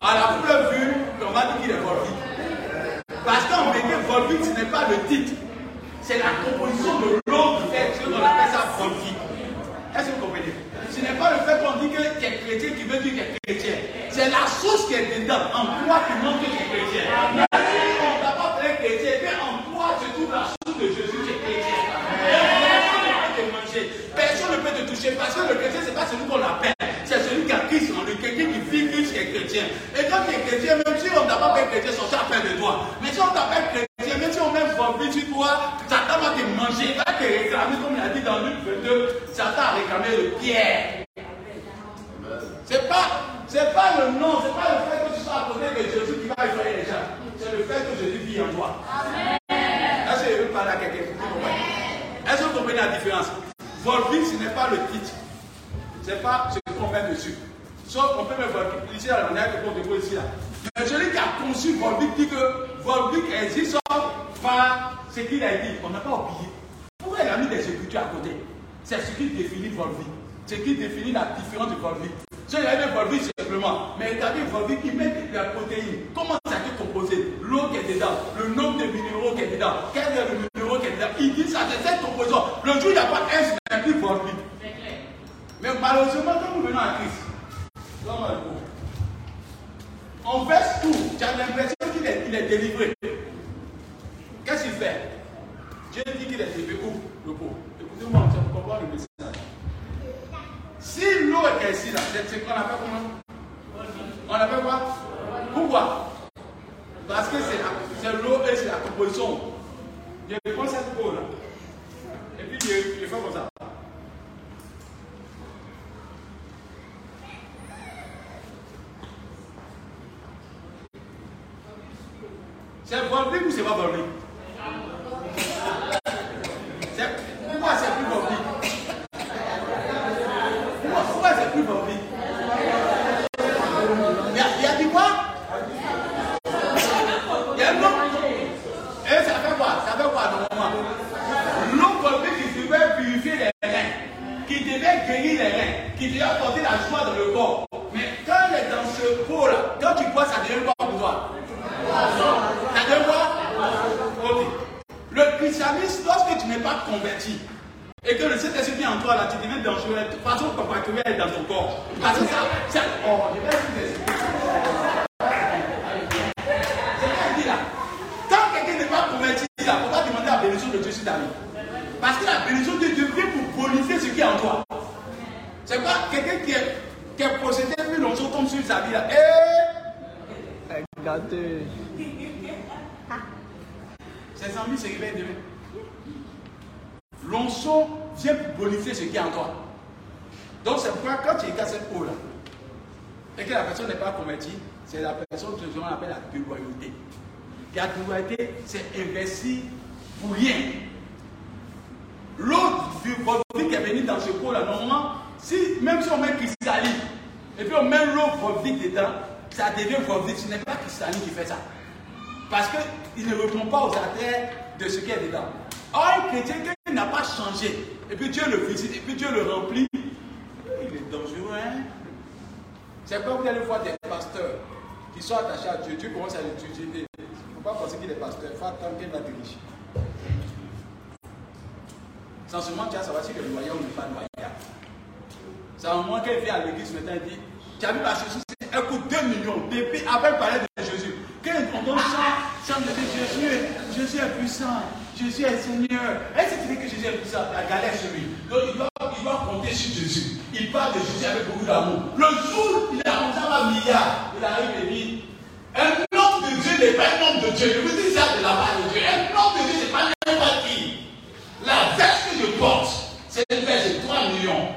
À la première vue, on va dire qu'il est Volvic. Parce qu'en vérité, Volvic, ce n'est pas le titre. C'est la composition de l'eau qui fait qu'on appelle ça Volvic. Est-ce que vous comprenez Ce n'est pas le fait qu'on dit que tu es chrétien qui veut dire que tu es chrétien. C'est la source qui est dedans. En quoi tu montres que tu es chrétien. Mais si on ne t'a pas fait chrétien, mais en toi tu trouves la source de Jésus qui est chrétien. Personne ne peut te manger. Personne ne peut te toucher. Parce que le chrétien, ce n'est pas celui qu'on appelle. C'est celui qui a Christ en lui. Quelqu'un qui vit Christ qui est chrétien. Et quand tu es chrétien, même si on ne t'a pas fait chrétien, son chat fait de toi. Mais si on t'appelle chrétien, même si on met Volvic sur toi, Satan va te manger, il va te réclamer, comme il a dit dans Luc 22, Satan a réclamé le Pierre. C'est pas, c'est pas le nom, c'est pas le fait que tu sois à côté de Jésus qui va effrayer les gens. C'est le fait que Jésus vit en toi. Est-ce que je veux parler à quelqu'un Est-ce que vous comprenez la différence Volvic, ce n'est pas le titre. C'est pas ce qu'on met dessus. Sauf qu'on peut mettre Volvic ici, on a un de ici là. Mais celui qui a conçu Volvic dit que Volvic existe par ce qu'il a dit. On n'a pas oublié. Pourquoi il a mis des écritures à côté C'est ce qui définit Volvic. Ce qui définit la différence de Volvic. Si il a mis Volvic simplement, mais regardez Volvic, il met la protéine. Comment chrétien qui n'a pas changé, et puis Dieu le visite, et puis Dieu le remplit, il est dangereux, hein? C'est comme vous allez voir des pasteurs qui sont attachés à Dieu. Dieu commence à l'étudier. Il ne faut pas penser qu'il est pasteur. Il faut attendre qu'il va diriger. Sans seulement tu as savoir si le loyal ou n'est pas loyal. C'est un moment qu'elle vient à l'église maintenant, elle dit, tu as vu ma Jésus, elle coûte 2 millions. Depuis, après parler de Jésus. Quand on donne chant, chant de Jésus, Jésus est puissant. Jésus est Seigneur. Est-ce que tu dis que Jésus est puissant La galère sur lui. Donc il doit, il compter sur Jésus. Il parle de Jésus avec beaucoup d'amour. Le jour où il a à un milliard, il arrive et dit Un homme de Dieu n'est pas un homme de Dieu. Je vous dis ça de la part de Dieu. Un homme de Dieu, n'est pas n'importe qui. La veste que je porte, c'est une veste de 3 millions.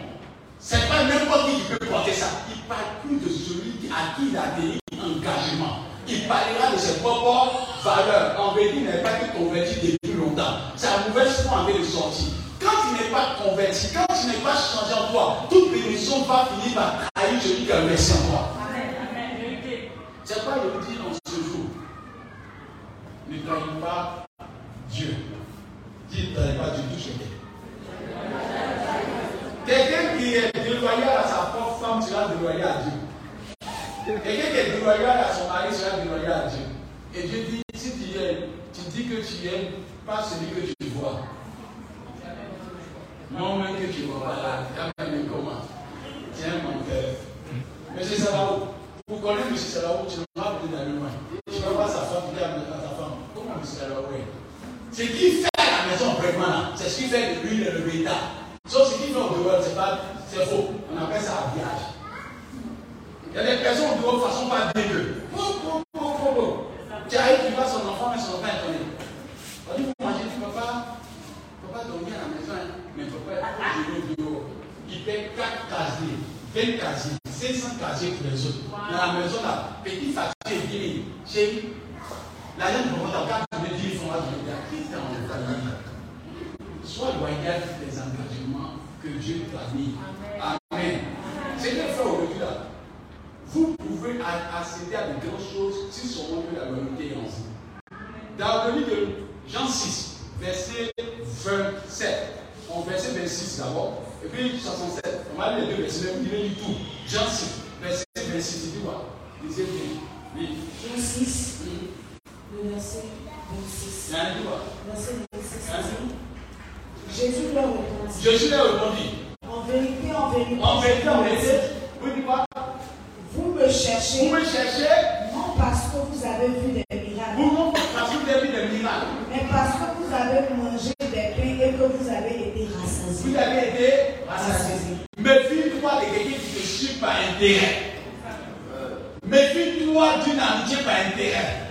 C'est pas n'importe qui qui peut porter ça. Il parle plus de celui à qui il a des engagement. Il parlera de ses propres valeurs. En vérité, il n'est pas été converti depuis longtemps. Sa mauvaise foi train de sortir. Quand il n'est pas converti, quand il n'est pas changé en toi, toute bénédiction va finir par trahir celui qui a investi en toi. C'est quoi vous dis en ce jour Ne trahis pas Dieu. Dis ne trahis pas Dieu, touche Quelqu'un qui est déloyal à sa propre femme sera déloyal à Dieu. Quelqu'un qui est déloyal à son mari sera déloyal à Dieu. Et Dieu dit, si tu es, tu dis que tu es pas celui que tu vois. Non, même que tu vois pas là, comment Tiens mon cœur. Monsieur Salao, vous connaissez M. Salao, tu n'as pas besoin d'aller loin. Tu ne vois pas sa femme, tu à ta femme, comment M. Salao est? Ce qu'il fait à la maison vraiment, c'est ce qu'il fait de lui le béta. Sauf ce qu'il fait au dehors, c'est pas, c'est faux. On appelle ça habillage. Il y a des personnes au dehors de façon pas dégueu. Tu arrives, tu vois son enfant, mais son enfant est tombé. On dit, vous mangez, tu ne peux pas, tu peux pas dormir à la maison, mais tu peux pas être au dehors. Il paie 4 casiers, 20 casiers, 500 casiers pour les autres. Dans la maison là, petit facture et 10 000. Chérie, l'argent ne va pas quand tu me dis, il faut te dire, qui est dans le famille Sois loyal les engagements que Dieu t'a mis. Amen. C'est le fait aujourd'hui là. Vous pouvez accéder à de grandes choses si seulement que la loyauté est en vous. Dans le livre de Jean 6, verset 27, on verset 26 d'abord, et puis 67. On va lire les deux versets, mais vous direz du tout. Jean 6, verset 26, il dit quoi? Lisez bien. Oui.
Jean 6, le verset 26.
Il y a un dit quoi
Verset 26. Jésus leur répondit.
Jésus leur répondit.
En vérité, en vérité.
En vérité, en vérité. Vous dites quoi?
Vous me cherchez.
Vous me cherchez.
Non parce que vous avez vu des miracles.
Vous non parce que vous avez vu des miracles.
Mais parce que vous avez mangé
Méfie-toi de quelqu'un qui te suit par intérêt. Méfie-toi d'une amitié par intérêt.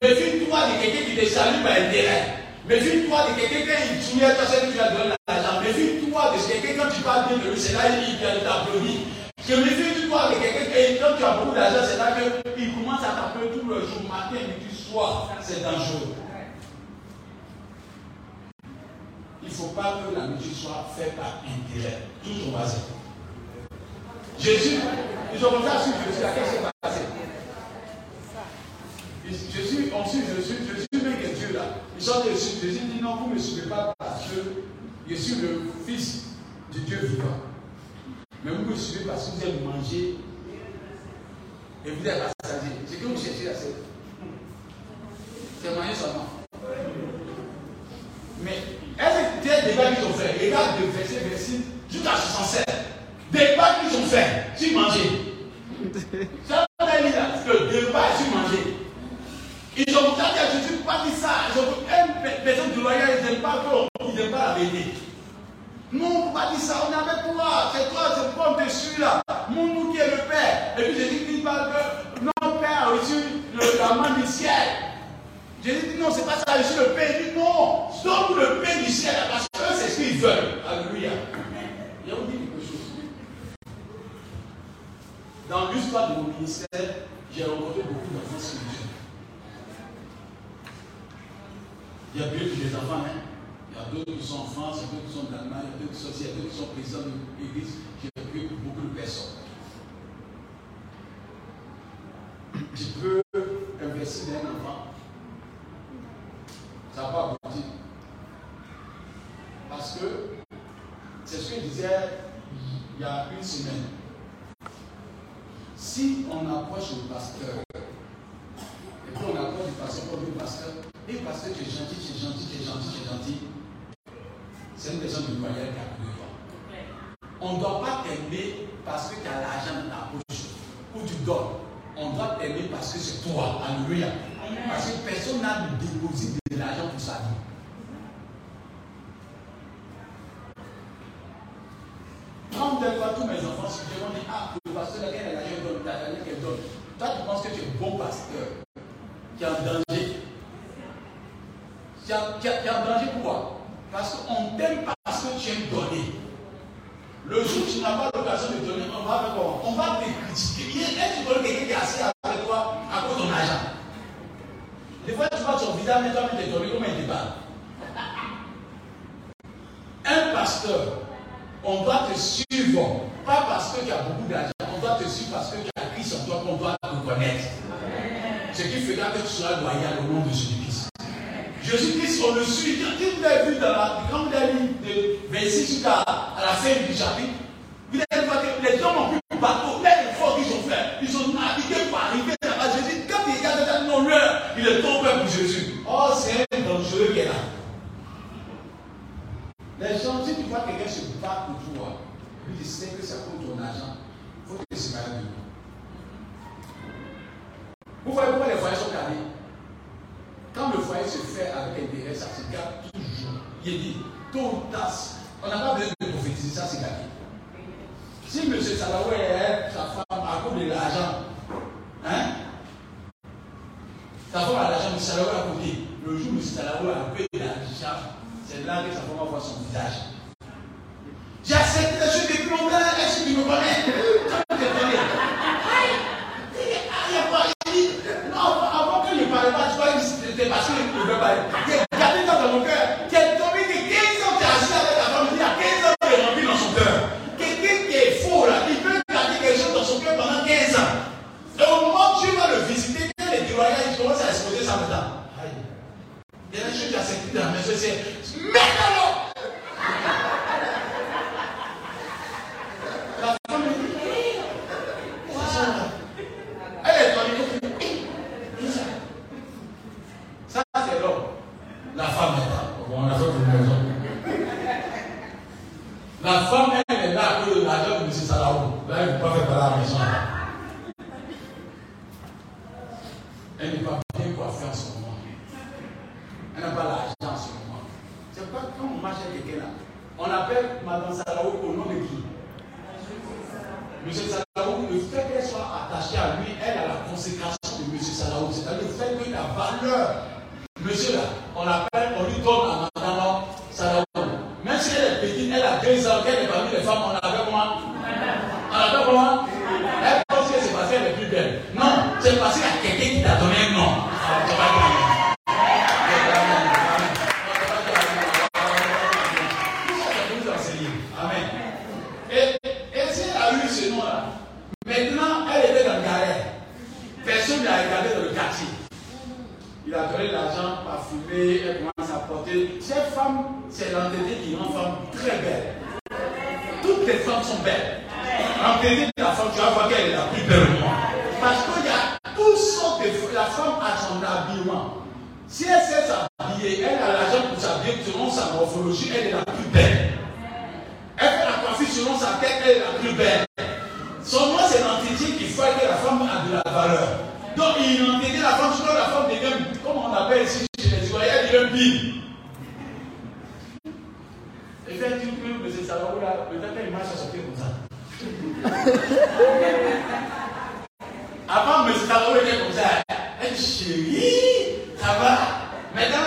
Méfie-toi de quelqu'un qui te salue par intérêt. Méfie-toi de quelqu'un il soumet à toi, c'est que tu as donné l'argent. Méfie-toi de quelqu'un quand tu parles bien de lui, c'est là qu'il t'applaudit. Que méfie-toi de quelqu'un quand tu as beaucoup d'argent, c'est là qu'il commence à t'appeler tout le jour, matin, midi, soir. C'est dangereux. Il ne faut pas que l'amitié soit faite par intérêt. Tout au bas. Jésus, ils ont commencé à suivre Jésus. Qu'est-ce qui s'est passé? Jésus, on suit Jésus, Jésus même que Dieu là. Ils sont dessus. Jésus dit non, vous ne me suivez pas parce que je suis le fils du Dieu vivant. Mais vous me suivez parce que vous aimez manger et vous êtes rassasié. C'est que vous cherchez à cette. C'est manger seulement. Mais des débats qu'ils ont fait Regarde de verset, verset, jusqu'à 67. Débat qu'ils ont fait sur manger. <laughs> Ça veut dire que débat sur manger. Ils ont dit à Jésus, pas dit ça. Ils ont dit, une personne de loyal, ils n'aiment pas ils n'aiment pas la vérité. Non, on pas dit ça, on est avec toi, c'est toi, c'est toi, dessus là. Mon nous qui est le Père. Et puis Jésus dit pas que notre Père a reçu le, la main du ciel. Jésus dit non, c'est pas ça, a reçu le Père. Il dit non, donne le Père du ciel, parce que c'est ce qu'ils veulent. Alléluia. Il a dit quelque chose. Dans l'histoire de mon ministère, j'ai rencontré beaucoup d'enfants. Il y a plus des enfants, hein. Il y a d'autres qui sont en France, il y a d'autres qui sont en Allemagne, il y a d'autres qui sont il y a d'autres qui sont présidents de l'église. J'ai vu beaucoup de personnes. Tu peux investir dans un enfant. Ça va pas aboutir. Parce que c'est ce que je disais il y a une semaine. Si on approche le pasteur, et puis on approche le pasteur comme le pasteur, et parce que tu es gentil, tu es gentil, tu es gentil, tu es gentil, c'est une personne de moyen qui a On ne doit pas t'aimer parce que tu as l'argent dans ta poche ou tu donnes. On doit t'aimer parce que c'est toi. Alléluia. Parce que personne n'a déposé de l'argent pour sa vie. Quand vous pas tous mes enfants, je demande, ah, le pasteur, laquelle est l'argent donne, la qu'elle donne. Toi, tu penses que tu es un bon pasteur, qui est en danger. Tu es en danger pourquoi parce qu'on t'aime parce que tu aimes donner. Le jour où tu n'as pas l'occasion de donner, on va On va te critiquer. Que tu quelqu'un qui est assis avec il Un pasteur, on doit te suivre, pas parce que tu as beaucoup d'argent, on doit te suivre parce que tu as Christ en toi qu'on doit te connaître. Ce qui fera que tu seras loyal au nom de Jésus-Christ. Jésus-Christ, on le suit. Quand vous avez vu dans la, avez lu de 26 jusqu'à la fin du chapitre, vous allez voir que les hommes ont pris le bateau, les efforts qu'ils ont fait, ils sont navigués pour arriver à Jésus. Quand il regarde dans non l'heure, il est tombé pour Jésus. Oh, c'est un dangereux qui est là. Les gens, si tu vois quelqu'un se battre pour toi, lui tu que c'est pour ton argent, il faut te sépares de lui. Vous voyez pourquoi les foyers sont carrés quand le foyer se fait avec intérêt, ça se garde toujours. Il dit, tôt ou tard, on n'a pas besoin de prophétiser, ça c'est gagné. Si M. Salawé est sa femme à cause de l'argent, hein, sa femme a l'argent, M. Salawé à côté, le jour où M. Salawé a un Elle fait la coiffure selon sa tête, elle est la plus belle. Son nom, c'est l'entité qui fait que la femme a de la valeur. Donc, il entité la femme, selon la femme devient, comme on appelle ici chez les Israéliens, devient bille. Et fait, tu peux, M. Salahou, là, peut-être qu'elle marche à sauter comme ça. Avant, M. Salahou était comme ça. Elle dit, chérie, ça va. Maintenant,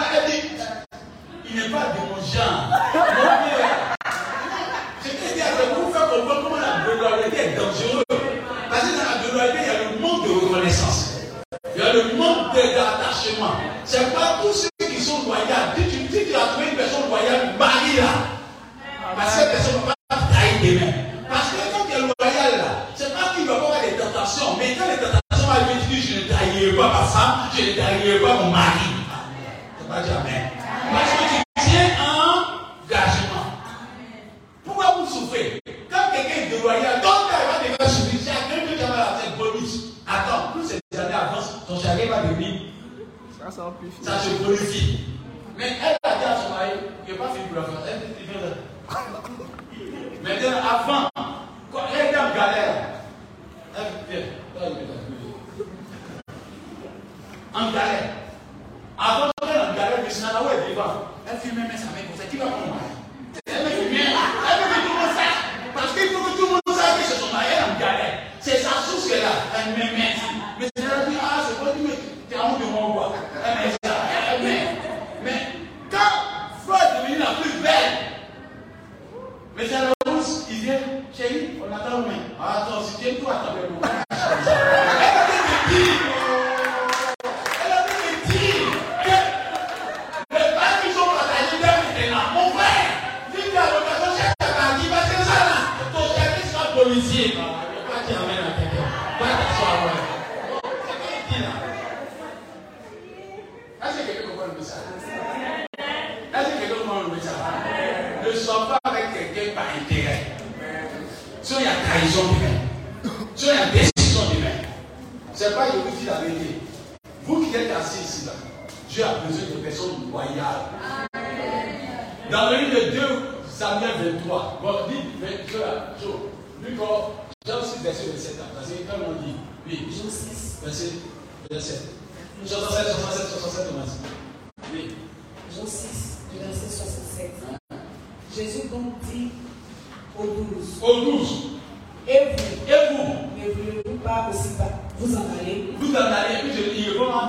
Vous en
allez.
Vous en allez.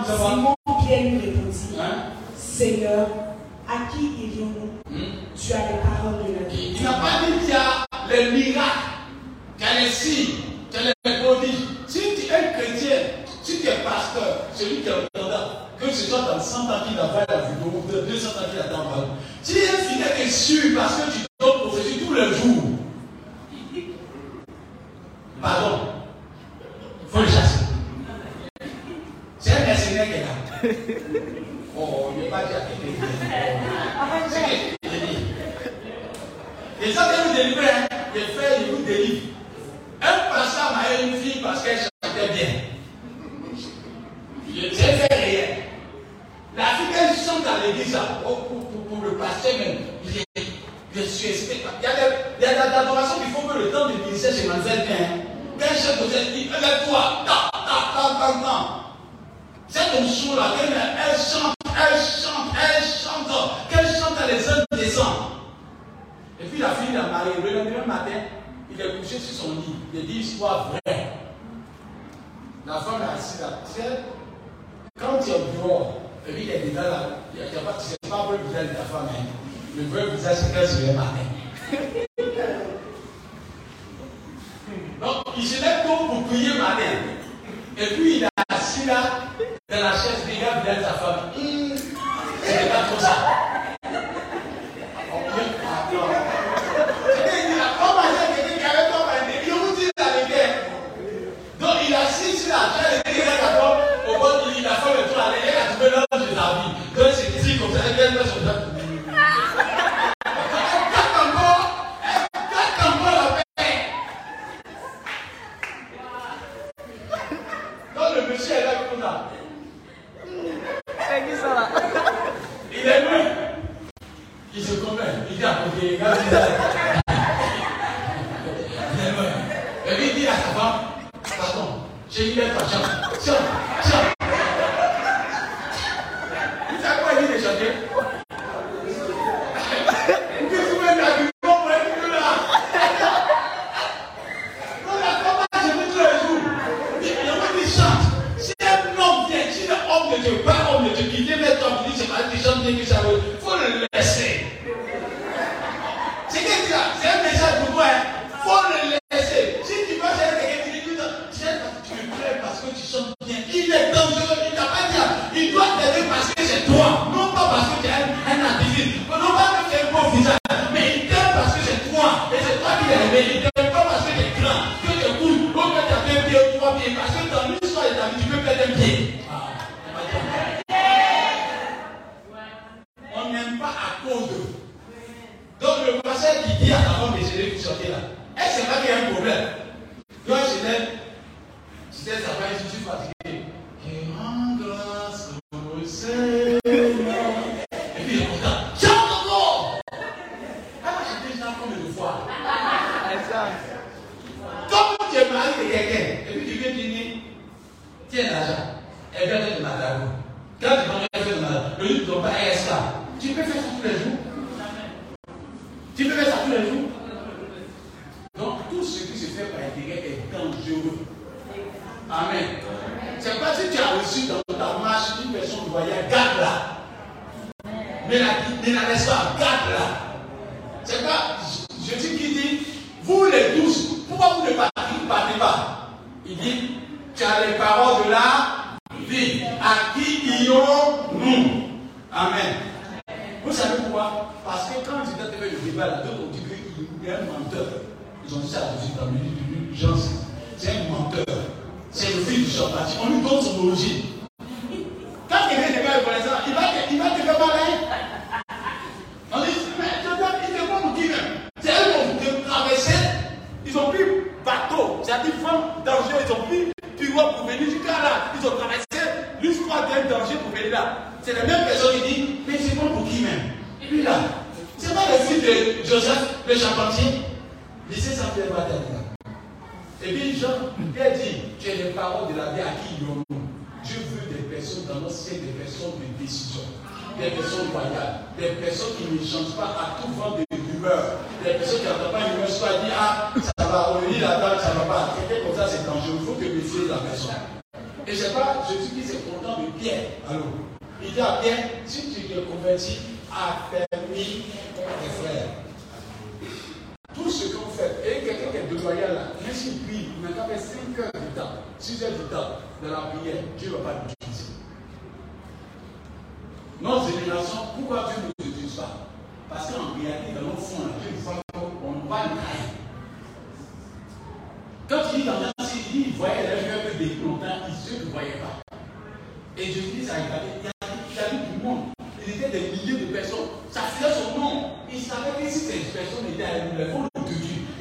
Simon Pierre lui répondit, Seigneur, à qui
irons-nous
Tu as América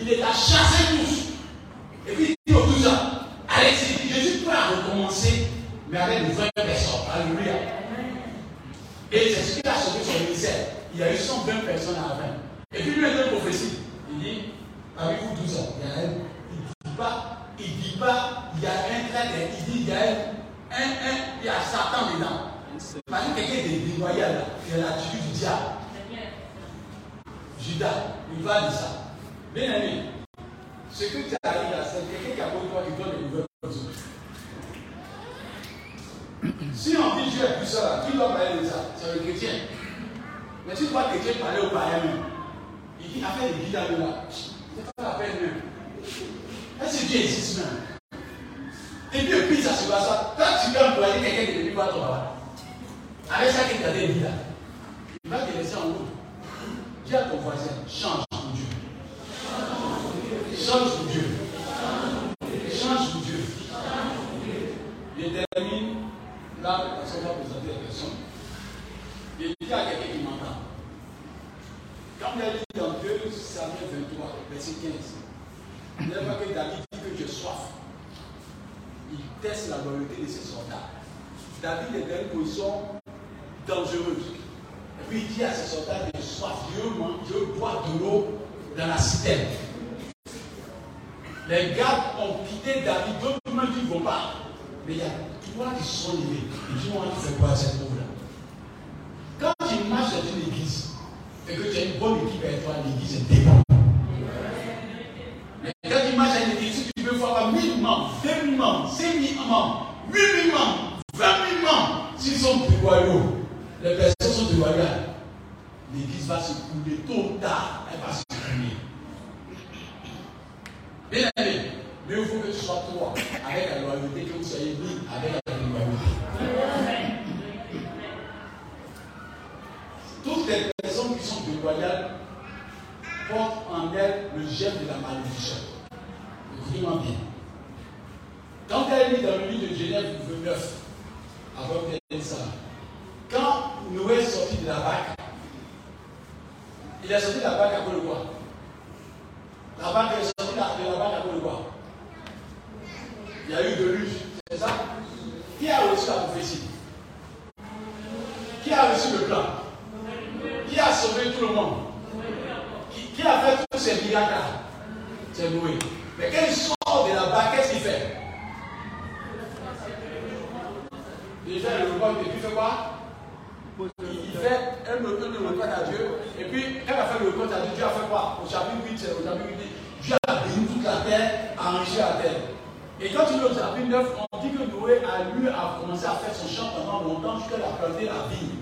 Il a chassés tous. Et puis il dit aux douze ans, allez-y, je suis prêt recommencer, mais avec de 20 personnes. Alléluia. Et c'est ce qui a sauvé son ministère. Il y a eu 120 personnes à 20. Et puis lui, il a une prophétie. Il dit, avec vous 12 ans, il y a il dit pas, il dit pas, il y a un trait, il dit, il y a un, un, il y a Satan dedans. Imagine quelqu'un de dévoyé là, il y a l'attitude du diable. Judas, il va de ça. Bien aimé, ce que tu arrives là, c'est quelqu'un qui a beau toi qui donne des nouvelles Si on dit Dieu est puissant là, qui doit parler de ça? C'est le chrétien. Mais tu vois quelqu'un parler au païen. Il dit affaire de guidage là. C'est pas la peine même. Est-ce que Dieu existe même? Et puis le pire, ça se passe. Quand tu viens employer quelqu'un qui ne vit pas ton papa, avec ça qu'il t'a dit là, il va te laisser en route. Dis à ton voisin, change. Change Dieu. Change Dieu. Je termine là, la personne va présenter la personne. Il dit à quelqu'un qui m'entend. Quand il a dit dans 2 Samuel 23, verset 15, n'est pas que David dit que j'ai soif. Il teste la loyauté de ses soldats. David est dans une position dangereuse. Et puis il dit à ses soldats de soif, Dieu, Dieu boit de l'eau dans la citerne. Les gardes ont quitté David, d'autres me disent ne vont pas. Mais il y a trois qui sont levés. Ils disent, tu fais quoi à cette pauvre-là Quand tu marches dans une église et que tu as une bonne équipe avec toi, l'église est dépend. Mais quand tu marches dans une église, tu veux avoir 1000 membres, 2000 membres, 5000 membres, 8000 membres, 20 000 membres, s'ils sont déloyaux, les personnes sont déloyales, l'église va se couler tôt ou tard. Bien aimé, mais il faut que tu sois toi, avec la loyauté, que vous soyez mis avec la loyauté. Toutes les personnes qui sont déloyales portent en elles le gel de la malédiction. Écoutez-moi bien. Quand elle est dans le livre de Genève 9, avant qu'elle ça, quand Noé est sorti de la barque, il est sorti de la barque cause de quoi? La barque est sortie de la barque à de quoi Il y a eu de luge, c'est ça Qui a reçu la prophétie Qui a reçu le plan Qui a sauvé tout le monde qui, a fait tous ces miracles C'est Noé. Mais quand il sort de la barque, qu'est-ce qu'il fait fait le puis il fait quoi il fait un repas à Dieu. Et puis, quand il a fait le repas à Dieu, Dieu a fait quoi Au chapitre 8, au chapitre 8, Dieu a béni toute la terre, a enrichi la terre. Et quand tu lis au chapitre 9, on dit que Noé a lui a commencé à faire son champ pendant longtemps jusqu'à a planté la vigne.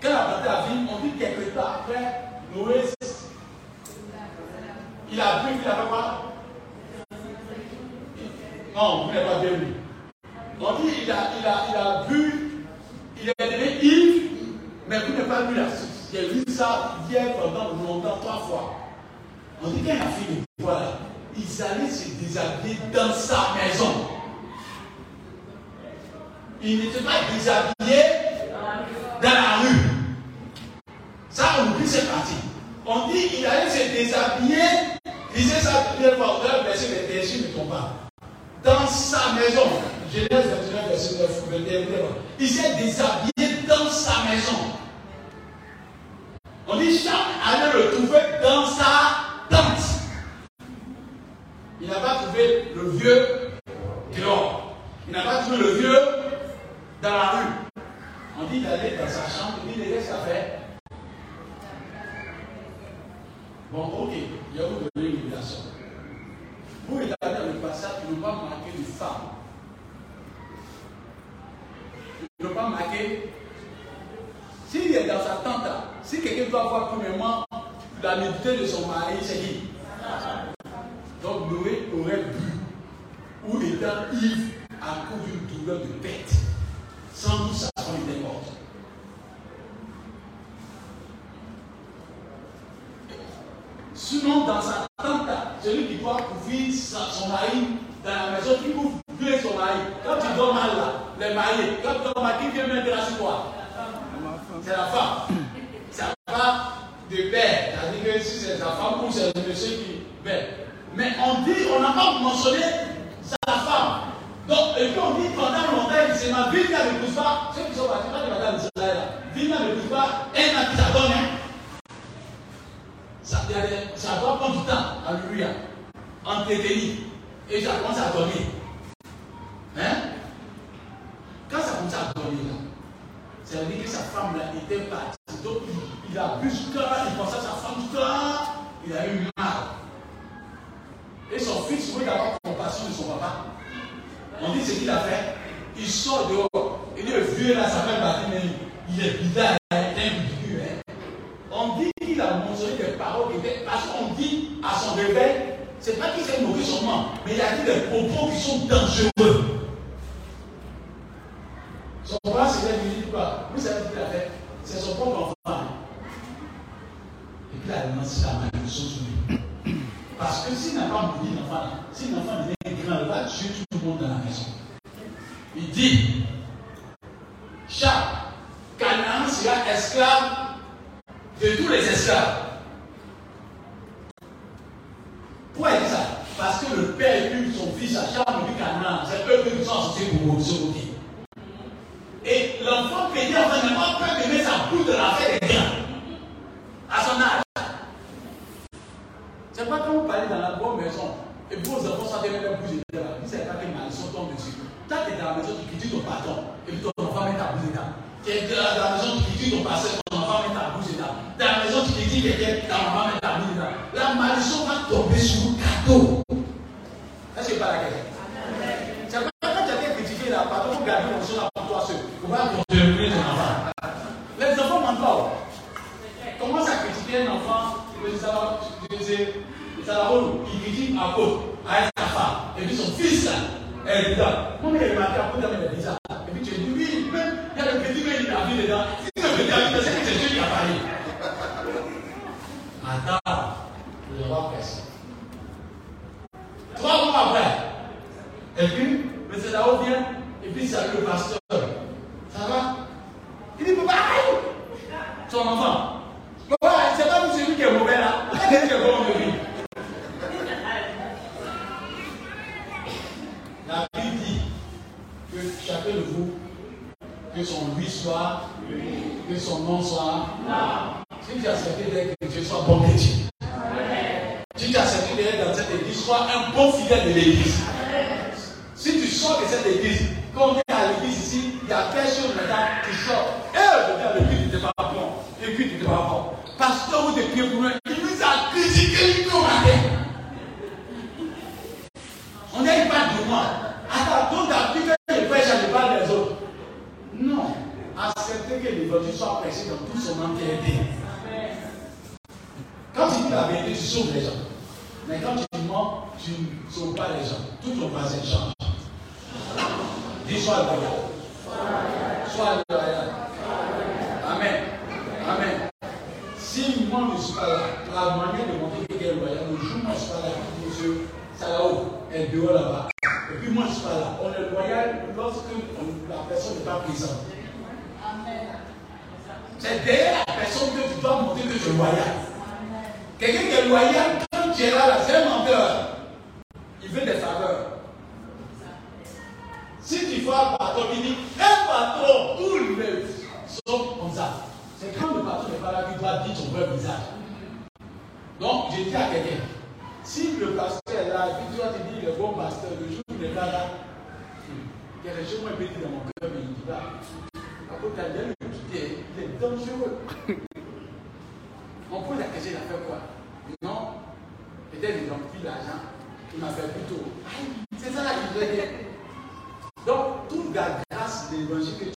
Quand il a planté la vigne, on dit quelque temps après, Noé, il a bu, il a fait quoi? Non, vous n'avez pas bien vu. On dit il a, il a, il a bu, il est devenu ivre, mais vous n'avez pas vu la source. J'ai vu ça hier pendant longtemps, trois fois. On dit qu'il a fini, voilà, ils allaient se déshabiller dans sa maison. Il n'était pas déshabillé dans la rue. Ça, on oublie cette partie. On dit qu'il allait se déshabiller, lisez ça bien fort, verset 21, si je ne me trompe pas. Dans sa maison. Genèse 29, verset 9, 21, Il s'est déshabillé dans sa maison. On dit Charles allait le trouver dans sa. Il n'a pas trouvé le vieux dehors. Il n'a pas trouvé le vieux dans la rue. On dit d'aller dans sa chambre, il dit qu'est-ce qu'il Bon, ok, il y a vous donner une invitation. Vous regardez dans le passage, il ne pas marquer de femme. Il ne pas marquer. S'il est dans sa tente, si quelqu'un doit voir premièrement la nudité de son mari, c'est qui? Donc Noé aurait bu ou étant ivre à cause d'une douleur de bête. Sans doute sa femme était morte. Sinon, dans sa tente, celui qui doit couvrir son mari dans la maison, qui couvre son mari. Quand tu dors mal là, les mariés, quand tu dors mal, qui vient mettre la sur toi C'est la femme. Ça pas de père. C'est-à-dire que si c'est sa femme ou c'est le monsieur qui. Mais, mais on dit, on n'a pas mentionné sa femme. Donc, et puis on dit pendant longtemps, c'est ma vie qui ne pousse pas. Ceux qui sont partis, pas de madame Israël, vie ne pousse pas, un an qui s'adonne. Ça, ça doit prendre du temps, alléluia, entretenir. Et ça commence à dormir. Hein? Quand ça commence à dormir, là, ça veut dire que sa femme là était partie. Donc il, il a bu jusqu'à, il pensait à sa femme jusqu'à, il a eu mal. Et son fils voulait avoir compassion de son papa. On dit ce qu'il a fait. Il sort dehors. Il est vieux là, sa mère battu, mais il est bizarre, il est ridicule. Hein? On dit qu'il a mentionné des paroles qui étaient. Parce qu'on dit à son réveil, c'est pas qu'il s'est moqué seulement, mais il a dit des propos qui sont dangereux. Son papa s'est dit quoi? Vous ce qu'il a fait C'est son propre enfant. Et puis il a lancé la malédiction sur lui. Parce que s'il n'a pas mouru l'enfant, si l'enfant devient grand, il va tuer tout le monde dans la maison. Il dit là-bas. Et puis moi, je suis pas là. On est loyal lorsque la personne n'est pas présente. C'est derrière la personne que tu dois montrer que tu es loyal. Quelqu'un qui est loyal, quand tu es là, c'est un menteur. Il veut des faveurs. Si tu vois un patron, il dit un patron, tout le monde sont comme ça. C'est quand le patron n'est pas là qu'il doit dire ton vrai visage. Donc, j'ai dit à quelqu'un, si le pasteur est là, et puis toi tu dis le bon pasteur, le jour où il est là, là hmm, il y a des gens qui dans mon cœur, mais il dit bah, là, après tu il est dangereux. On pose la question, il a fait quoi? Non, peut-être il n'a plus l'argent, il m'a fait plutôt. C'est ça la qui Donc, toute la grâce de l'évangile que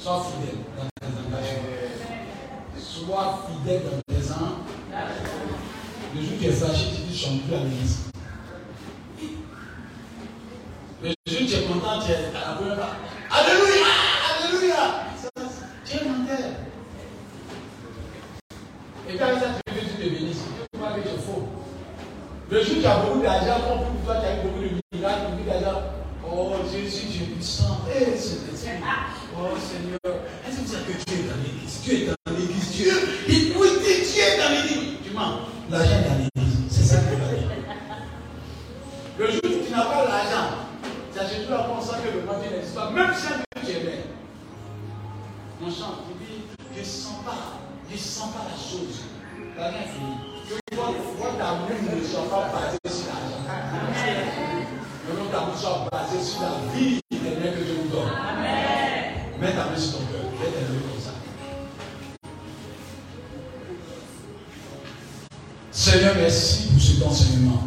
Sois fidèle dans tes engagements. Sois fidèle dans tes engagements. Le jour où tu es fâché, tu dis, je plus à l'église. Le jour où tu es content, tu es à la première Alléluia! Alléluia! Tu es menteur. Et quand ça, tu veux que tu te bénisses. Tu vois que tu es faux. Le jour où tu as beaucoup d'argent, comme pour toi, tu as eu beaucoup de miracles, beaucoup d'argent. Oh Jésus, tu es puissant. Eh, c'est Oh Seigneur. Est-ce que vous savez que Dieu est dans l'église Dieu est dans l'église. Dieu. Il oui, Dieu est dans l'église. Tu mens. L'argent est dans l'église. C'est ça que tu vas dire. Le jour où tu n'as pas l'argent, ça c'est tout la pensée que le monde n'existe pas. Même si un tu es belle. Mon chant, tu dis, je ne sens pas, je ne sens pas la chose. Que votre amour ne soit pas basé sur l'argent. Que votre amour soit basé sur la vie éternelle que Dieu vous donne. Amen. Mets ta main sur ton cœur. Mets ta main comme ça. Seigneur, merci pour cet enseignement.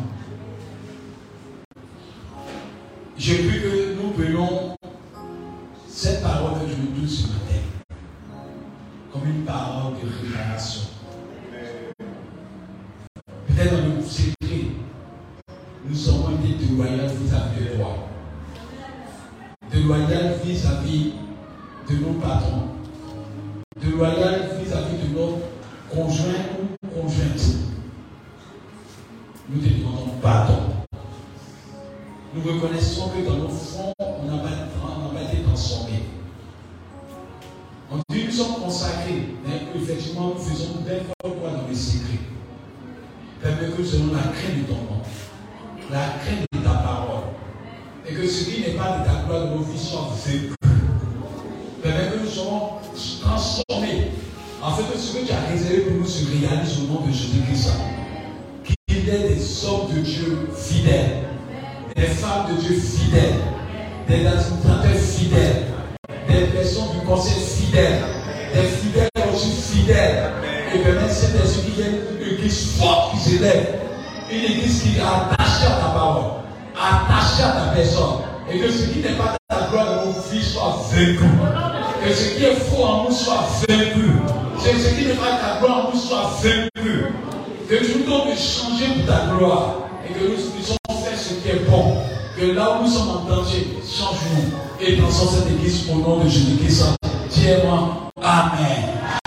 Je prie que nous prenions cette parole que je nous donne ce matin comme une parole de réparation. Nous sommes été déloyaux vis-à-vis de toi. Déloyaux vis-à-vis de nos patrons. Déloyaux vis-à-vis de nos conjoints ou conjointes. Nous te demandons pardon. Nous reconnaissons que dans nos fonds, on n'a pas, été transformés. On dit nous sommes consacrés, mais effectivement, nous faisons quoi dans les secrets. Permets que selon la crainte de ton la crainte de ta parole, et que ce qui n'est pas de ta gloire de nos vies soit vécu. Permets que nous soyons transformés, afin que ce que tu as réservé pour nous se réalise au nom de Jésus-Christ. Qu'il y ait des hommes de Dieu fidèles des femmes de Dieu fidèles, des une église qui est attachée à ta parole, attachée à ta personne. Et que ce qui n'est pas ta gloire de nos vies soit vaincu. Que ce qui est faux en nous soit vaincu. Que ce qui n'est pas ta gloire en nous soit vaincu. Que nous donnes de changer pour ta gloire. Et que nous puissions faire ce qui est bon. Que là où nous sommes en danger, change-nous et transforme cette église au nom de Jésus-Christ. Tiens-moi. Amen.